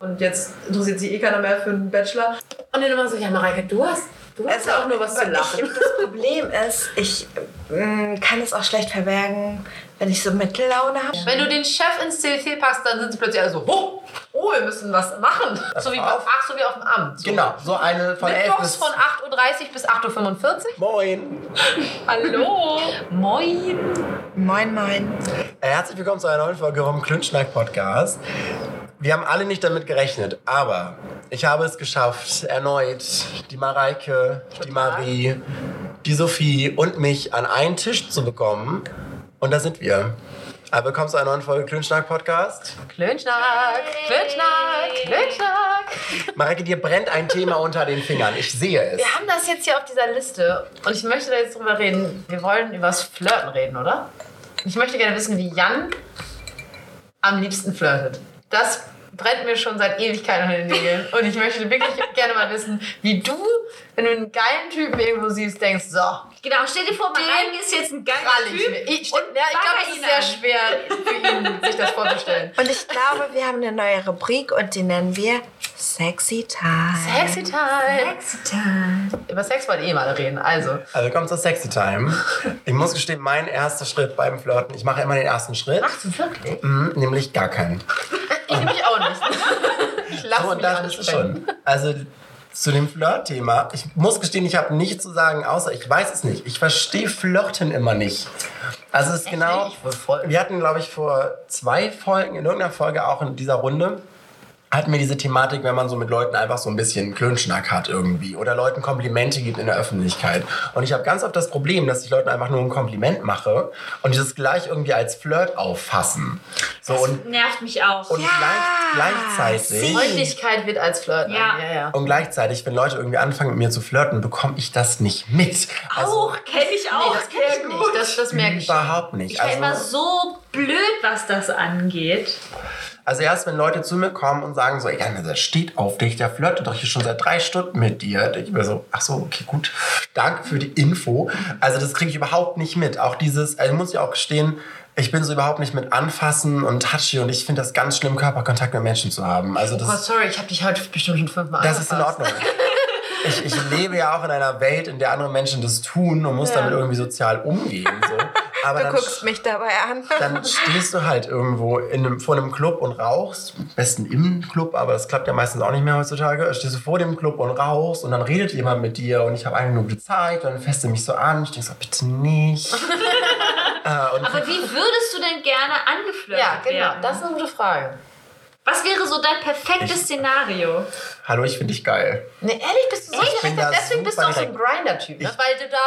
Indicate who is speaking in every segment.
Speaker 1: Und jetzt interessiert sich eh keiner mehr für einen Bachelor. Und dann immer so, ja Mareike, du hast, du hast ja auch nur was zu lachen.
Speaker 2: Ich, das Problem ist, ich mm, kann es auch schlecht verbergen, wenn ich so Mittellaune habe.
Speaker 1: Wenn du den Chef ins CC packst, dann sind sie plötzlich alle so, oh, oh wir müssen was machen. So wie,
Speaker 3: auf-
Speaker 1: ach, so wie auf dem Amt. So.
Speaker 3: Genau, so eine von 11
Speaker 1: Mittwochs von 8.30 Uhr bis 8.45 Uhr.
Speaker 3: Moin!
Speaker 1: Hallo. Moin.
Speaker 2: Moin, moin.
Speaker 3: Herzlich willkommen zu einer neuen Folge vom Klünschnack Podcast. Wir haben alle nicht damit gerechnet, aber ich habe es geschafft, erneut die Mareike, die Marie, die Sophie und mich an einen Tisch zu bekommen. Und da sind wir. Willkommen zu einer neuen Folge Klünschnack Podcast.
Speaker 1: Klönschnack, Klönschnack, Klönschnack.
Speaker 3: Mareike, dir brennt ein Thema unter den Fingern. Ich sehe es.
Speaker 1: Wir haben das jetzt hier auf dieser Liste und ich möchte da jetzt drüber reden. Wir wollen über das Flirten reden, oder? Ich möchte gerne wissen, wie Jan am liebsten flirtet. Das brennt mir schon seit Ewigkeiten unter den Nägeln. Und ich möchte wirklich gerne mal wissen, wie du, wenn du einen geilen Typen irgendwo siehst, denkst, so,
Speaker 4: Genau, stell dir vor, Mareike ist jetzt ein geiler
Speaker 1: ich
Speaker 4: Typ.
Speaker 1: mir. Ich,
Speaker 4: und
Speaker 1: ja, ich glaube, es ist sehr
Speaker 4: an.
Speaker 1: schwer für ihn, sich das vorzustellen.
Speaker 2: Und ich glaube, wir haben eine neue Rubrik und die nennen wir Sexy Time.
Speaker 1: Sexy Time.
Speaker 4: Sexy Time.
Speaker 1: Über Sex wollen eh mal reden. Also,
Speaker 3: Also willkommen zur Sexy Time. Ich muss gestehen, mein erster Schritt beim Flirten, ich mache immer den ersten Schritt,
Speaker 1: machst du wirklich?
Speaker 3: mhm, nämlich gar keinen.
Speaker 1: Ich nämlich auch nicht. Ich lasse
Speaker 3: So,
Speaker 1: mich
Speaker 3: das ist es
Speaker 1: ansprechen.
Speaker 3: schon. Also zu dem Flirt-Thema. Ich muss gestehen, ich habe nichts zu sagen, außer ich weiß es nicht. Ich verstehe Flirten immer nicht. Also es ist genau.
Speaker 1: wohl voll.
Speaker 3: Wir hatten, glaube ich, vor zwei Folgen, in irgendeiner Folge auch in dieser Runde, hatten wir diese Thematik, wenn man so mit Leuten einfach so ein bisschen Klönschnack hat irgendwie oder Leuten Komplimente gibt in der Öffentlichkeit. Und ich habe ganz oft das Problem, dass ich Leuten einfach nur ein Kompliment mache und dieses gleich irgendwie als Flirt auffassen. So und,
Speaker 4: Nervt mich auch.
Speaker 3: und gleich, gleichzeitig.
Speaker 1: Freundlichkeit wird als Flirten.
Speaker 4: Ja.
Speaker 1: ja, ja.
Speaker 3: Und gleichzeitig, wenn Leute irgendwie anfangen mit mir zu flirten, bekomme ich das nicht mit. Also
Speaker 4: auch, kenne ich auch.
Speaker 1: Nee, das kenn ich nicht. Das, das merke ich.
Speaker 3: überhaupt nicht.
Speaker 4: Ich bin immer
Speaker 3: Also,
Speaker 4: so blöd, was das angeht.
Speaker 3: Also erst wenn Leute zu mir kommen und sagen so, ja, der steht auf dich, der flirtet doch hier schon seit drei Stunden mit dir. ich mir so, ach so, okay, gut, danke für die Info. Also das kriege ich überhaupt nicht mit. Auch dieses, also muss ich auch gestehen, ich bin so überhaupt nicht mit Anfassen und Touchy und ich finde das ganz schlimm, Körperkontakt mit Menschen zu haben. Also das
Speaker 1: Oh, sorry, ich habe dich heute bestimmt schon fünfmal
Speaker 3: Das ist in
Speaker 1: angefasst.
Speaker 3: Ordnung. Ich, ich lebe ja auch in einer Welt, in der andere Menschen das tun und muss damit irgendwie sozial umgehen. So. Aber
Speaker 2: Du
Speaker 3: dann,
Speaker 2: guckst mich dabei an.
Speaker 3: dann stehst du halt irgendwo in einem, vor einem Club und rauchst. Am besten im Club, aber das klappt ja meistens auch nicht mehr heutzutage. Stehst du vor dem Club und rauchst und dann redet jemand mit dir und ich habe eine Minute Zeit und dann fässt du mich so an. Ich denke so, bitte nicht. äh, und
Speaker 4: Aber wie würdest du denn gerne angeflirtet
Speaker 1: Ja, genau.
Speaker 4: werden?
Speaker 1: Das ist eine gute Frage.
Speaker 4: Was wäre so dein perfektes Szenario?
Speaker 3: hallo, ich finde dich geil.
Speaker 1: Ne, ehrlich, bist du so
Speaker 3: Ich
Speaker 1: direkt? Deswegen bist du auch so ein. Grinder-Typ, ne? Weil du da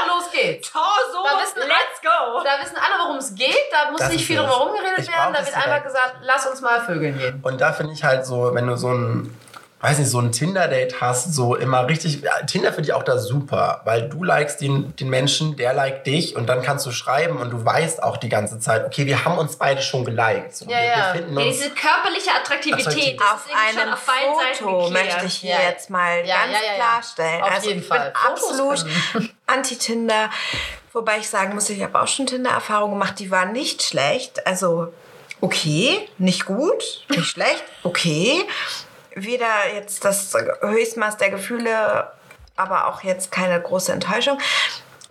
Speaker 1: und los geht's.
Speaker 4: Torso,
Speaker 1: Da wissen
Speaker 4: let's go!
Speaker 1: Da wissen alle, worum es geht. Da muss
Speaker 3: Das
Speaker 1: nicht viel drum herum geredet
Speaker 3: Ich
Speaker 1: werden. Da wird einfach gesagt, lass uns mal vögeln gehen.
Speaker 3: Und da finde ich halt so, wenn du so ein, weiß nicht, so ein Tinder-Date hast, so immer richtig, ja, Tinder finde ich auch da super, weil du likest den, den Menschen, der liked dich und dann kannst du schreiben und du weißt auch die ganze Zeit, okay, wir haben uns beide schon geliked. So,
Speaker 1: Ja,
Speaker 3: wir,
Speaker 1: ja.
Speaker 3: wir finden
Speaker 4: Ja,
Speaker 3: uns,
Speaker 4: diese körperliche Attraktivität,
Speaker 3: Attraktiv.
Speaker 2: Auf einem
Speaker 4: auf
Speaker 2: Foto möchte ich hier jetzt mal
Speaker 1: Ja,
Speaker 2: ganz
Speaker 1: ja, ja, ja.
Speaker 2: klarstellen.
Speaker 1: Auf
Speaker 2: also
Speaker 1: jeden
Speaker 2: ich
Speaker 1: Fall.
Speaker 2: bin
Speaker 1: Fotos
Speaker 2: absolut anti-Tinder. Wobei ich sagen muss, ich habe auch schon Tinder-Erfahrungen gemacht, die waren nicht schlecht. Also okay, nicht gut, nicht schlecht, okay. Weder jetzt das Höchstmaß der Gefühle, aber auch jetzt keine große Enttäuschung.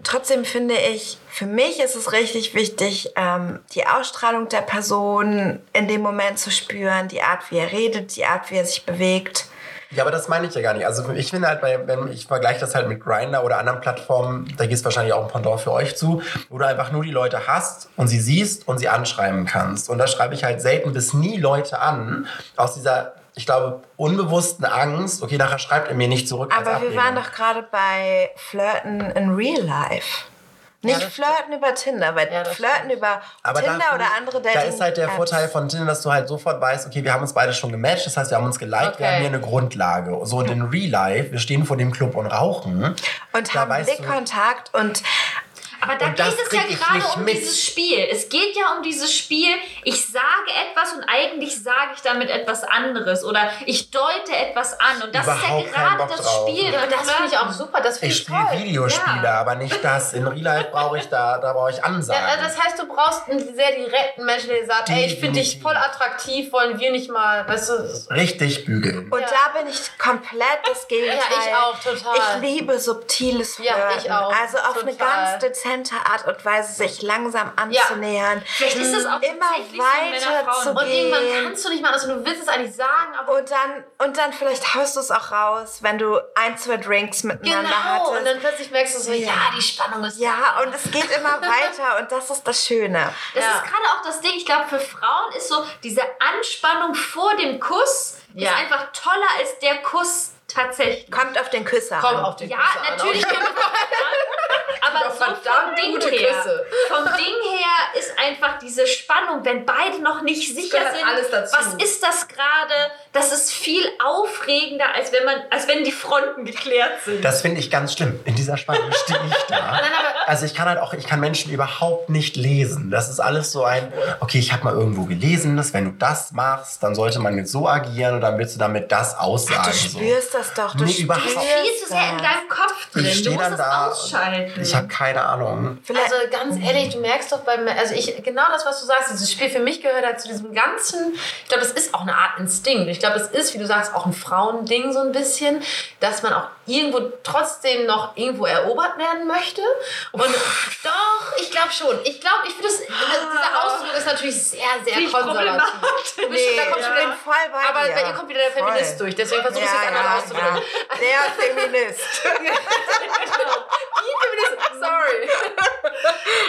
Speaker 2: Trotzdem finde ich, für mich ist es richtig wichtig, ähm, die Ausstrahlung der Person in dem Moment zu spüren, die Art, wie er redet, die Art, wie er sich bewegt.
Speaker 3: ja, aber das meine ich ja gar nicht. Also ich finde halt, wenn ich vergleiche das halt mit Grindr oder anderen Plattformen, da geht es wahrscheinlich auch ein Pendant für euch zu, wo du einfach nur die Leute hast und sie siehst und sie anschreiben kannst. Und da schreibe ich halt selten bis nie Leute an, aus dieser, ich glaube, unbewussten Angst, okay, nachher schreibt er mir nicht zurück. als
Speaker 2: Aber wir waren doch gerade bei Flirten in Real Life. Nicht
Speaker 1: das
Speaker 2: Flirten über Tinder, weil
Speaker 1: Ja,
Speaker 2: Flirten über
Speaker 3: Aber da
Speaker 2: Tinder
Speaker 3: find
Speaker 2: oder andere
Speaker 3: Da
Speaker 2: Dating
Speaker 3: ist halt der
Speaker 2: Apps.
Speaker 3: Vorteil von Tinder, dass du halt sofort weißt, okay, wir haben uns beide schon gematcht, das heißt, wir haben uns geliked, wir
Speaker 1: Okay.
Speaker 3: haben hier eine Grundlage. So und in Real Life, wir stehen vor dem Club und rauchen.
Speaker 2: und
Speaker 3: da
Speaker 2: haben Blickkontakt und
Speaker 4: Aber da
Speaker 3: Und
Speaker 4: geht es ja gerade um
Speaker 3: mit.
Speaker 4: dieses Spiel. Es geht ja um dieses Spiel, ich sage etwas und eigentlich sage ich damit etwas anderes oder ich deute etwas an. Und das
Speaker 3: Überhaupt
Speaker 4: ist ja gerade das
Speaker 3: drauf.
Speaker 4: Spiel.
Speaker 1: Ja, das finde ich auch super. Das finde
Speaker 3: Ich
Speaker 1: ich
Speaker 3: spiele. Videospiele,
Speaker 4: Ja.
Speaker 3: aber nicht das. In Real Life brauche ich da, da brauche ich
Speaker 1: Ja,
Speaker 3: Ansagen.
Speaker 1: also das heißt, du brauchst einen sehr direkten Menschen, der sagt, ey, ich finde dich voll attraktiv, wollen wir nicht mal, weißt du,
Speaker 3: Richtig bügeln.
Speaker 2: Und
Speaker 1: Ja.
Speaker 2: da bin ich komplett das Gegenteil.
Speaker 1: Ja, ich auch, total.
Speaker 2: Ich liebe subtiles
Speaker 1: Ja,
Speaker 2: Flirten.
Speaker 1: ich auch,
Speaker 2: Also auf eine
Speaker 1: total.
Speaker 2: ganz dezente Art und Weise sich langsam anzunähern.
Speaker 4: Vielleicht ist das auch
Speaker 2: immer
Speaker 4: so
Speaker 2: weiter zu
Speaker 1: und irgendwann
Speaker 2: gehen.
Speaker 1: kannst du nicht mal, also du willst es eigentlich sagen, aber
Speaker 2: Und dann, und dann vielleicht haust du es auch raus, wenn du ein, zwei Drinks miteinander
Speaker 1: genau,
Speaker 2: hattest.
Speaker 1: und dann plötzlich merkst du so, ja,
Speaker 2: Ja.
Speaker 1: die Spannung ist
Speaker 2: ja, und es geht immer weiter und das ist das Schöne.
Speaker 4: Das
Speaker 1: Ja.
Speaker 4: ist gerade auch das Ding, ich glaube, für Frauen ist so diese Anspannung vor dem Kuss
Speaker 1: Ja.
Speaker 4: ist einfach toller als der Kuss tatsächlich.
Speaker 2: Kommt auf den Küsser
Speaker 1: Komm
Speaker 2: an.
Speaker 1: auf den
Speaker 4: Ja,
Speaker 1: Küsser an.
Speaker 4: natürlich. kommt an. Aber
Speaker 1: Ja,
Speaker 4: so vom Ding
Speaker 1: gute
Speaker 4: her.
Speaker 1: Küsse.
Speaker 4: Vom Ding her ist einfach diese Spannung, wenn beide noch nicht sicher sind,
Speaker 1: alles dazu.
Speaker 4: was ist das gerade, das ist viel aufregender, als wenn man, als wenn die Fronten geklärt sind.
Speaker 3: Das finde ich ganz schlimm. In dieser Spannung stehe ich da. Also ich kann halt auch, ich kann Menschen überhaupt nicht lesen. Das ist alles so ein, okay, ich habe mal irgendwo gelesen, dass wenn du das machst, dann sollte man jetzt so agieren und dann willst du damit das aussagen.
Speaker 2: Du
Speaker 3: so.
Speaker 2: spürst das doch. Du
Speaker 3: Nee, überhaupt
Speaker 4: viel zu sehr in deinem Kopf drin.
Speaker 3: Ich
Speaker 4: Du
Speaker 3: stehe
Speaker 4: musst
Speaker 3: dann da.
Speaker 4: ausschalten.
Speaker 3: Ich habe keine Ahnung.
Speaker 2: Vielleicht,
Speaker 1: Also ganz ehrlich, du merkst doch beim, also ich, genau das, was du sagst, dieses Spiel für mich gehört halt zu diesem ganzen, ich glaube, es ist auch eine Art Instinkt. Ich glaube, es ist, wie du sagst, auch ein Frauending so ein bisschen, dass man auch irgendwo trotzdem noch irgendwo erobert werden möchte. Und doch, ich glaube schon. Ich glaube, ich finde das, dieser Ausdruck ist natürlich sehr, sehr konservativ. schon, da
Speaker 2: Nee,
Speaker 1: kommst du
Speaker 2: ich
Speaker 1: wieder,
Speaker 2: voll bei
Speaker 1: aber
Speaker 2: dir.
Speaker 1: bei dir kommt wieder der
Speaker 2: Voll.
Speaker 1: Feminist durch, deswegen versuche ich es
Speaker 2: ja,
Speaker 1: jetzt
Speaker 2: ja,
Speaker 1: auszudrücken.
Speaker 2: ja. Der Feminist.
Speaker 1: Die Feministen, sorry.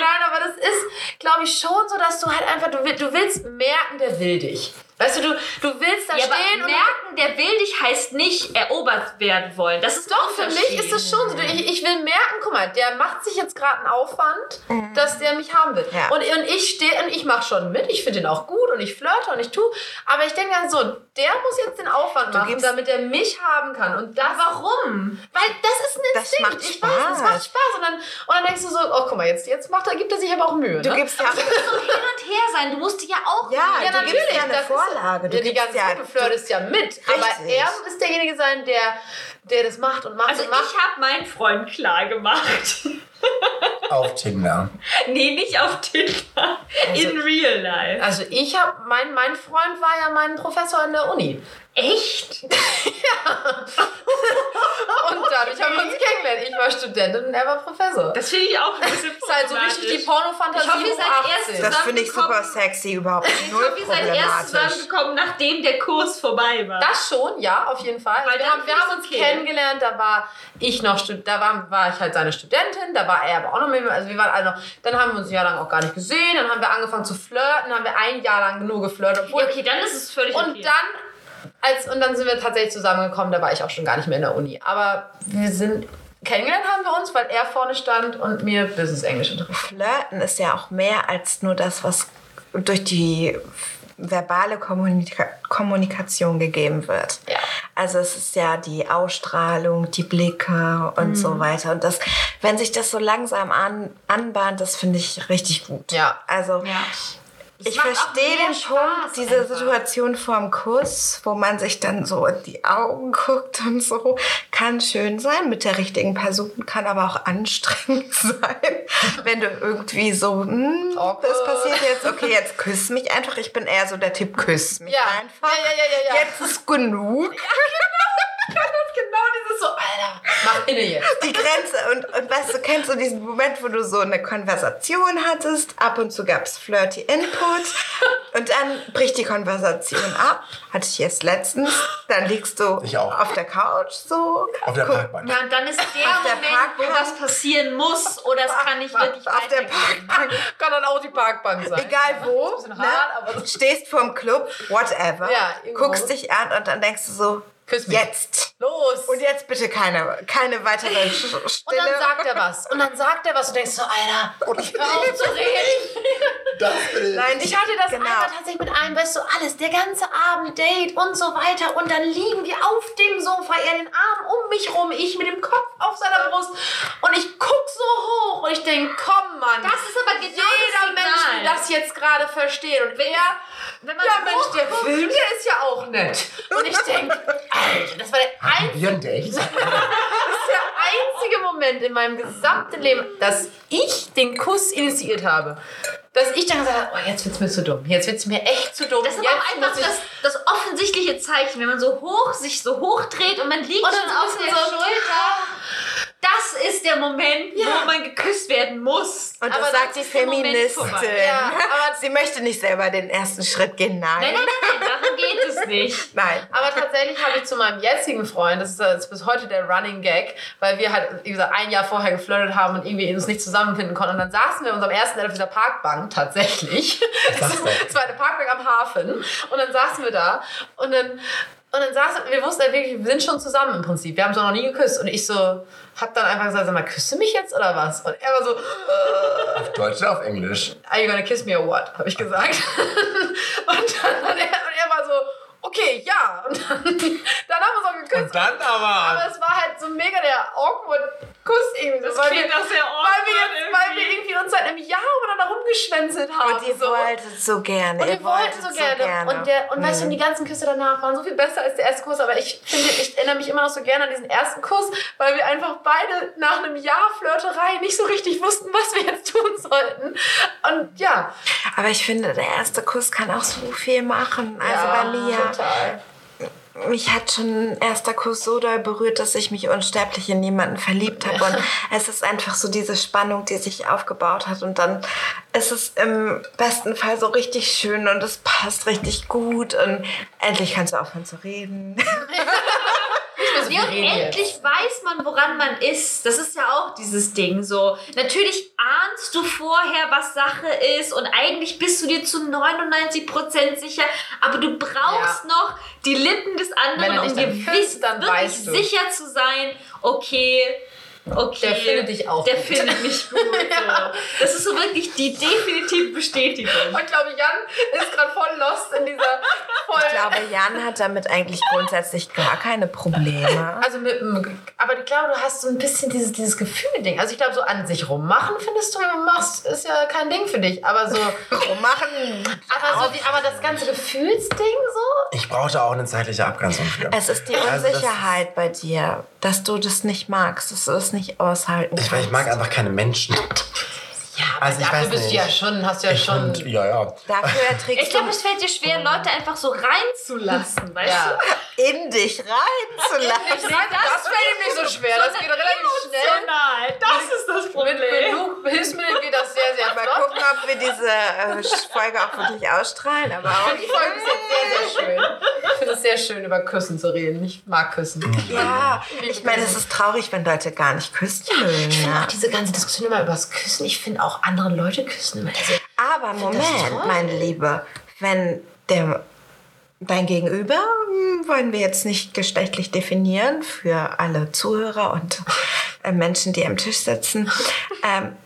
Speaker 1: Nein, aber das ist, glaube ich, schon so, dass du halt einfach, du, du willst merken, der will dich. Weißt du, du, du willst da
Speaker 4: Ja, aber
Speaker 1: stehen und
Speaker 4: merken, der will dich heißt nicht erobert werden wollen. Das ist
Speaker 1: doch, für mich ist das schon so. Ich, ich will merken, guck mal, der macht sich jetzt gerade einen Aufwand, dass der mich haben will.
Speaker 2: Ja.
Speaker 1: Und, und ich stehe und ich mache schon mit, ich finde den auch gut und ich flirte und ich tue. Aber ich denke dann so, der muss jetzt den Aufwand machen,
Speaker 2: gibst-
Speaker 1: damit er mich haben kann. Und das,
Speaker 4: Warum?
Speaker 1: Weil das ist ein
Speaker 2: Das
Speaker 1: Instinkt.
Speaker 2: macht
Speaker 1: ich weiß, das
Speaker 2: Spaß.
Speaker 1: macht Spaß. Und dann, und dann denkst du so, oh, guck mal, jetzt, jetzt macht er, gibt er sich aber auch Mühe.
Speaker 2: Du
Speaker 1: ne?
Speaker 2: gibst ja auch
Speaker 4: So hin und her sein. Du musst dir ja auch.
Speaker 2: Ja,
Speaker 1: ja,
Speaker 2: du gibst ja eine
Speaker 1: das ist-
Speaker 2: Vorlage. Du
Speaker 1: ja, die ganze
Speaker 2: ja-
Speaker 1: Zeit, du flirtest ja mit. Aber
Speaker 2: Richtig.
Speaker 1: er ist derjenige sein, der, der das macht und macht
Speaker 4: Also
Speaker 1: und macht.
Speaker 4: ich habe meinen Freund klar gemacht.
Speaker 3: Auf Tinder.
Speaker 4: nee, nicht auf Tinder. In real life.
Speaker 1: Also ich habe, mein, mein Freund war ja mein Professor an der Uni.
Speaker 4: Echt?
Speaker 1: Und dadurch haben wir uns kennengelernt. Ich war Studentin und er war Professor. Das
Speaker 4: Das finde ich auch ein bisschen
Speaker 1: ist halt so richtig die Pornofantasie
Speaker 4: Ich hoffe, ihr seid
Speaker 1: 18.
Speaker 4: erst
Speaker 2: Das finde ich super sexy, überhaupt
Speaker 4: Ich
Speaker 2: null
Speaker 4: hoffe, ihr seid erst zusammengekommen, nachdem der Kurs vorbei war.
Speaker 1: Das schon, ja, auf jeden Fall.
Speaker 4: Weil
Speaker 1: wir haben, wir haben uns
Speaker 4: okay.
Speaker 1: kennengelernt, da war ich noch, da war, war ich halt seine Studentin, da war er aber auch noch mit mir, also wir waren alle noch, dann haben wir uns ein Jahr lang auch gar nicht gesehen, dann haben wir angefangen zu flirten, dann haben wir ein Jahr lang nur geflirtet, obwohl,
Speaker 4: Ja, okay, dann ist es völlig
Speaker 1: und
Speaker 4: okay.
Speaker 1: dann, als, und dann sind wir tatsächlich zusammengekommen, da war ich auch schon gar nicht mehr in der Uni, aber wir sind, kennengelernt haben wir uns, weil er vorne stand und mir Business Englisch unterrichtet.
Speaker 2: Flirten ist ja auch mehr als nur das, was durch die verbale Kommunika Kommunikation gegeben wird.
Speaker 1: Ja.
Speaker 2: Also es ist ja die Ausstrahlung, die Blicke und
Speaker 1: Mhm.
Speaker 2: so weiter. Und das, wenn sich das so langsam an, anbahnt, das finde ich richtig gut.
Speaker 1: Ja.
Speaker 2: Also
Speaker 4: ja.
Speaker 2: Ich verstehe den Punkt, diese
Speaker 4: einfach.
Speaker 2: Situation vorm Kuss, wo man sich dann so in die Augen guckt und so, kann schön sein mit der richtigen Person, kann aber auch anstrengend sein, wenn du irgendwie so, hm, das passiert jetzt, okay, jetzt küss mich einfach. Ich bin eher so der Typ, küss mich
Speaker 1: Ja.
Speaker 2: einfach.
Speaker 1: Ja, ja, ja, ja, ja.
Speaker 2: Jetzt ist genug.
Speaker 1: Genau dieses so, Alter, mach inne jetzt.
Speaker 2: die Grenze. Und, und weißt du, kennst du diesen Moment, wo du so eine Konversation hattest? Ab und zu gab es flirty Input. Und dann bricht die Konversation ab. Hatte ich jetzt letztens. Dann liegst du
Speaker 3: Ich auch.
Speaker 2: auf der Couch so.
Speaker 3: Auf der Parkbank.
Speaker 4: Ja, und dann ist der
Speaker 2: Auf der
Speaker 4: Moment, wo
Speaker 2: Parkbank.
Speaker 4: was passieren muss oder es kann nicht wirklich
Speaker 2: Auf der. Parkbank.
Speaker 1: Kann dann auch die Parkbank sein.
Speaker 2: Egal wo.
Speaker 1: Bisschen hart, aber-
Speaker 2: ne? Stehst vorm Club, whatever.
Speaker 1: Ja,
Speaker 2: guckst dich an und dann denkst du so,
Speaker 1: Küss mich.
Speaker 2: jetzt.
Speaker 1: Los.
Speaker 2: Und jetzt bitte keine, keine weitere Sch-
Speaker 1: Und
Speaker 2: Stille.
Speaker 1: dann sagt er was. Und dann sagt er was. Und du denkst so, Alter, hör auf zu reden.
Speaker 3: Das bin ich.
Speaker 2: Nein,
Speaker 1: Ich hatte das
Speaker 2: Genau.
Speaker 1: einmal tatsächlich mit einem, weißt du, alles, der ganze Abend, Date und so weiter. Und dann liegen wir auf dem Sofa, er den Arm um mich rum, ich mit dem Kopf auf seiner Brust. Und ich guck so hoch und ich denk, komm Mann.
Speaker 4: Das ist aber genau
Speaker 1: Jeder
Speaker 4: das
Speaker 1: Mensch will
Speaker 4: Signal.
Speaker 1: das jetzt gerade verstehen. Und er,
Speaker 4: Wenn man
Speaker 1: ja Mensch, der Film, der ist ja auch nett. Und ich denke, Alter, das war der einzige? Das einzige Moment in meinem gesamten Leben, dass ich den Kuss initiiert habe. Dass ich dann gesagt habe, oh, jetzt wird's mir zu dumm. Jetzt wird's mir echt zu dumm.
Speaker 4: Das ist
Speaker 1: jetzt
Speaker 4: aber auch einfach das, das offensichtliche Zeichen, wenn man so hoch sich so hochdreht und man liegt
Speaker 1: Und dann
Speaker 4: schon
Speaker 1: so
Speaker 4: auf der
Speaker 1: so-
Speaker 4: Schulter. Das ist der Moment, wo man geküsst werden muss.
Speaker 2: Und
Speaker 1: Aber
Speaker 2: das
Speaker 1: das
Speaker 2: sagt die
Speaker 4: der Moment
Speaker 2: Feministin.
Speaker 1: Ja, aber-
Speaker 2: sie möchte nicht selber den ersten Schritt gehen. Nein.
Speaker 4: Nein, nein, nein, es nicht.
Speaker 2: Nein.
Speaker 1: Aber tatsächlich habe ich zu meinem jetzigen Freund, das ist jetzt bis heute der Running Gag, weil wir halt, wie gesagt, ein Jahr vorher geflirtet haben und irgendwie uns nicht zusammenfinden konnten. Und dann saßen wir in unserem ersten Date auf dieser Parkbank tatsächlich.
Speaker 3: Doch.
Speaker 1: Es war eine Parkbank am Hafen. Und dann saßen wir da und dann. Und dann saßen wir wussten halt wirklich, wir sind schon zusammen im Prinzip. Wir haben uns auch noch nie geküsst. Und ich so, hab dann einfach gesagt, sag mal, küsst du mich jetzt oder was? Und er war so,
Speaker 3: Auf Deutsch oder auf Englisch?
Speaker 1: are you gonna kiss me or what? Habe ich gesagt. und, dann hat er, und er war so, okay, ja. Und dann, dann haben wir uns auch geküsst.
Speaker 3: Und dann
Speaker 1: Aber
Speaker 3: aber.
Speaker 1: es war halt so mega der awkward Kuss irgendwie. so, weil wir,
Speaker 4: doch sehr
Speaker 1: weil wir, weil wir irgendwie uns seit einem Jahr miteinander rumgeschwänzelt haben.
Speaker 2: Und ihr
Speaker 1: so.
Speaker 2: wolltet so gerne.
Speaker 1: Und
Speaker 2: ihr
Speaker 1: wir wollten
Speaker 2: wolltet
Speaker 1: so gerne. Und, der, und weißt du, die ganzen Küsse danach waren so viel besser als der erste Kuss. Aber ich finde, ich erinnere mich immer noch so gerne an diesen ersten Kuss, weil wir einfach beide nach einem Jahr Flirterei nicht so richtig wussten, was wir jetzt tun sollten. Und ja.
Speaker 2: Aber ich finde, der erste Kuss kann auch so viel machen. Also
Speaker 1: ja,
Speaker 2: bei mir,
Speaker 1: Total.
Speaker 2: mich hat schon ein erster Kuss so doll berührt, dass ich mich unsterblich in jemanden verliebt habe. Und es ist einfach so diese Spannung, die sich aufgebaut hat. Und dann ist es im besten Fall so richtig schön und es passt richtig gut. Und endlich kannst du aufhören zu reden.
Speaker 4: Nee, und endlich weiß man, woran man ist. Das ist ja auch dieses Ding so. Natürlich ahnst du vorher, was Sache ist und eigentlich bist du dir zu 99% sicher, aber du brauchst
Speaker 1: Ja.
Speaker 4: noch die Lippen des anderen,
Speaker 1: er
Speaker 4: um dir
Speaker 1: dann
Speaker 4: wirklich
Speaker 1: weißt du.
Speaker 4: sicher zu sein, okay, okay.
Speaker 1: Der findet dich auch
Speaker 4: Der
Speaker 1: gut.
Speaker 4: findet mich gut. so. Das ist so wirklich die definitive Bestätigung.
Speaker 1: Und ich glaube, Jan ist gerade voll lost in dieser voll.
Speaker 2: Ich glaube, Jan hat damit eigentlich grundsätzlich gar keine Probleme.
Speaker 1: also mit, aber ich glaube, du hast so ein bisschen dieses, dieses Gefühl-Ding. Also ich glaube, so an sich rummachen findest du, wenn du machst, ist ja kein Ding für dich. Aber so,
Speaker 2: Machen.
Speaker 1: aber, so die, aber das ganze Gefühlsding so.
Speaker 3: Ich brauchte auch eine zeitliche Abgrenzung für.
Speaker 2: Es ist die
Speaker 3: Also
Speaker 2: Unsicherheit bei dir, dass du das nicht magst, du das nicht aushalten
Speaker 3: Ich,
Speaker 2: kannst.
Speaker 3: ich mag einfach keine Menschen.
Speaker 1: Ja, aber
Speaker 3: Also ich
Speaker 1: dafür
Speaker 3: weiß
Speaker 1: bist du
Speaker 3: nicht.
Speaker 1: ja schon, hast du ja
Speaker 3: Ich
Speaker 1: schon.
Speaker 3: find, ja, ja.
Speaker 2: Dafür erträgst
Speaker 4: Ich glaube, es fällt dir schwer, Leute einfach so reinzulassen, weißt
Speaker 1: ja.
Speaker 2: du in dich reinzulassen.
Speaker 1: das fällt ihm nicht so schwer. Das geht relativ schnell.
Speaker 4: Emotional, das ist das
Speaker 1: Mit genug Hilfsmitteln geht das sehr, sehr
Speaker 2: Mal
Speaker 1: flott.
Speaker 2: gucken, ob wir diese äh, Folge auch wirklich ausstrahlen. Aber auch,
Speaker 1: Die Folge ist jetzt sehr, sehr schön. Ich finde es sehr schön, über Küssen zu reden. Ich mag Küssen.
Speaker 2: ja, ich meine, es ist traurig, wenn Leute gar nicht küssen mögen.
Speaker 1: Auch
Speaker 2: Ne?
Speaker 1: diese ganze Diskussion immer über das Küssen. Ich finde auch andere Leute küssen. Also,
Speaker 2: Aber Moment, meine Liebe, wenn der dein Gegenüber hm, wollen wir jetzt nicht geschlechtlich definieren für alle Zuhörer und äh, Menschen, die am Tisch sitzen, ähm,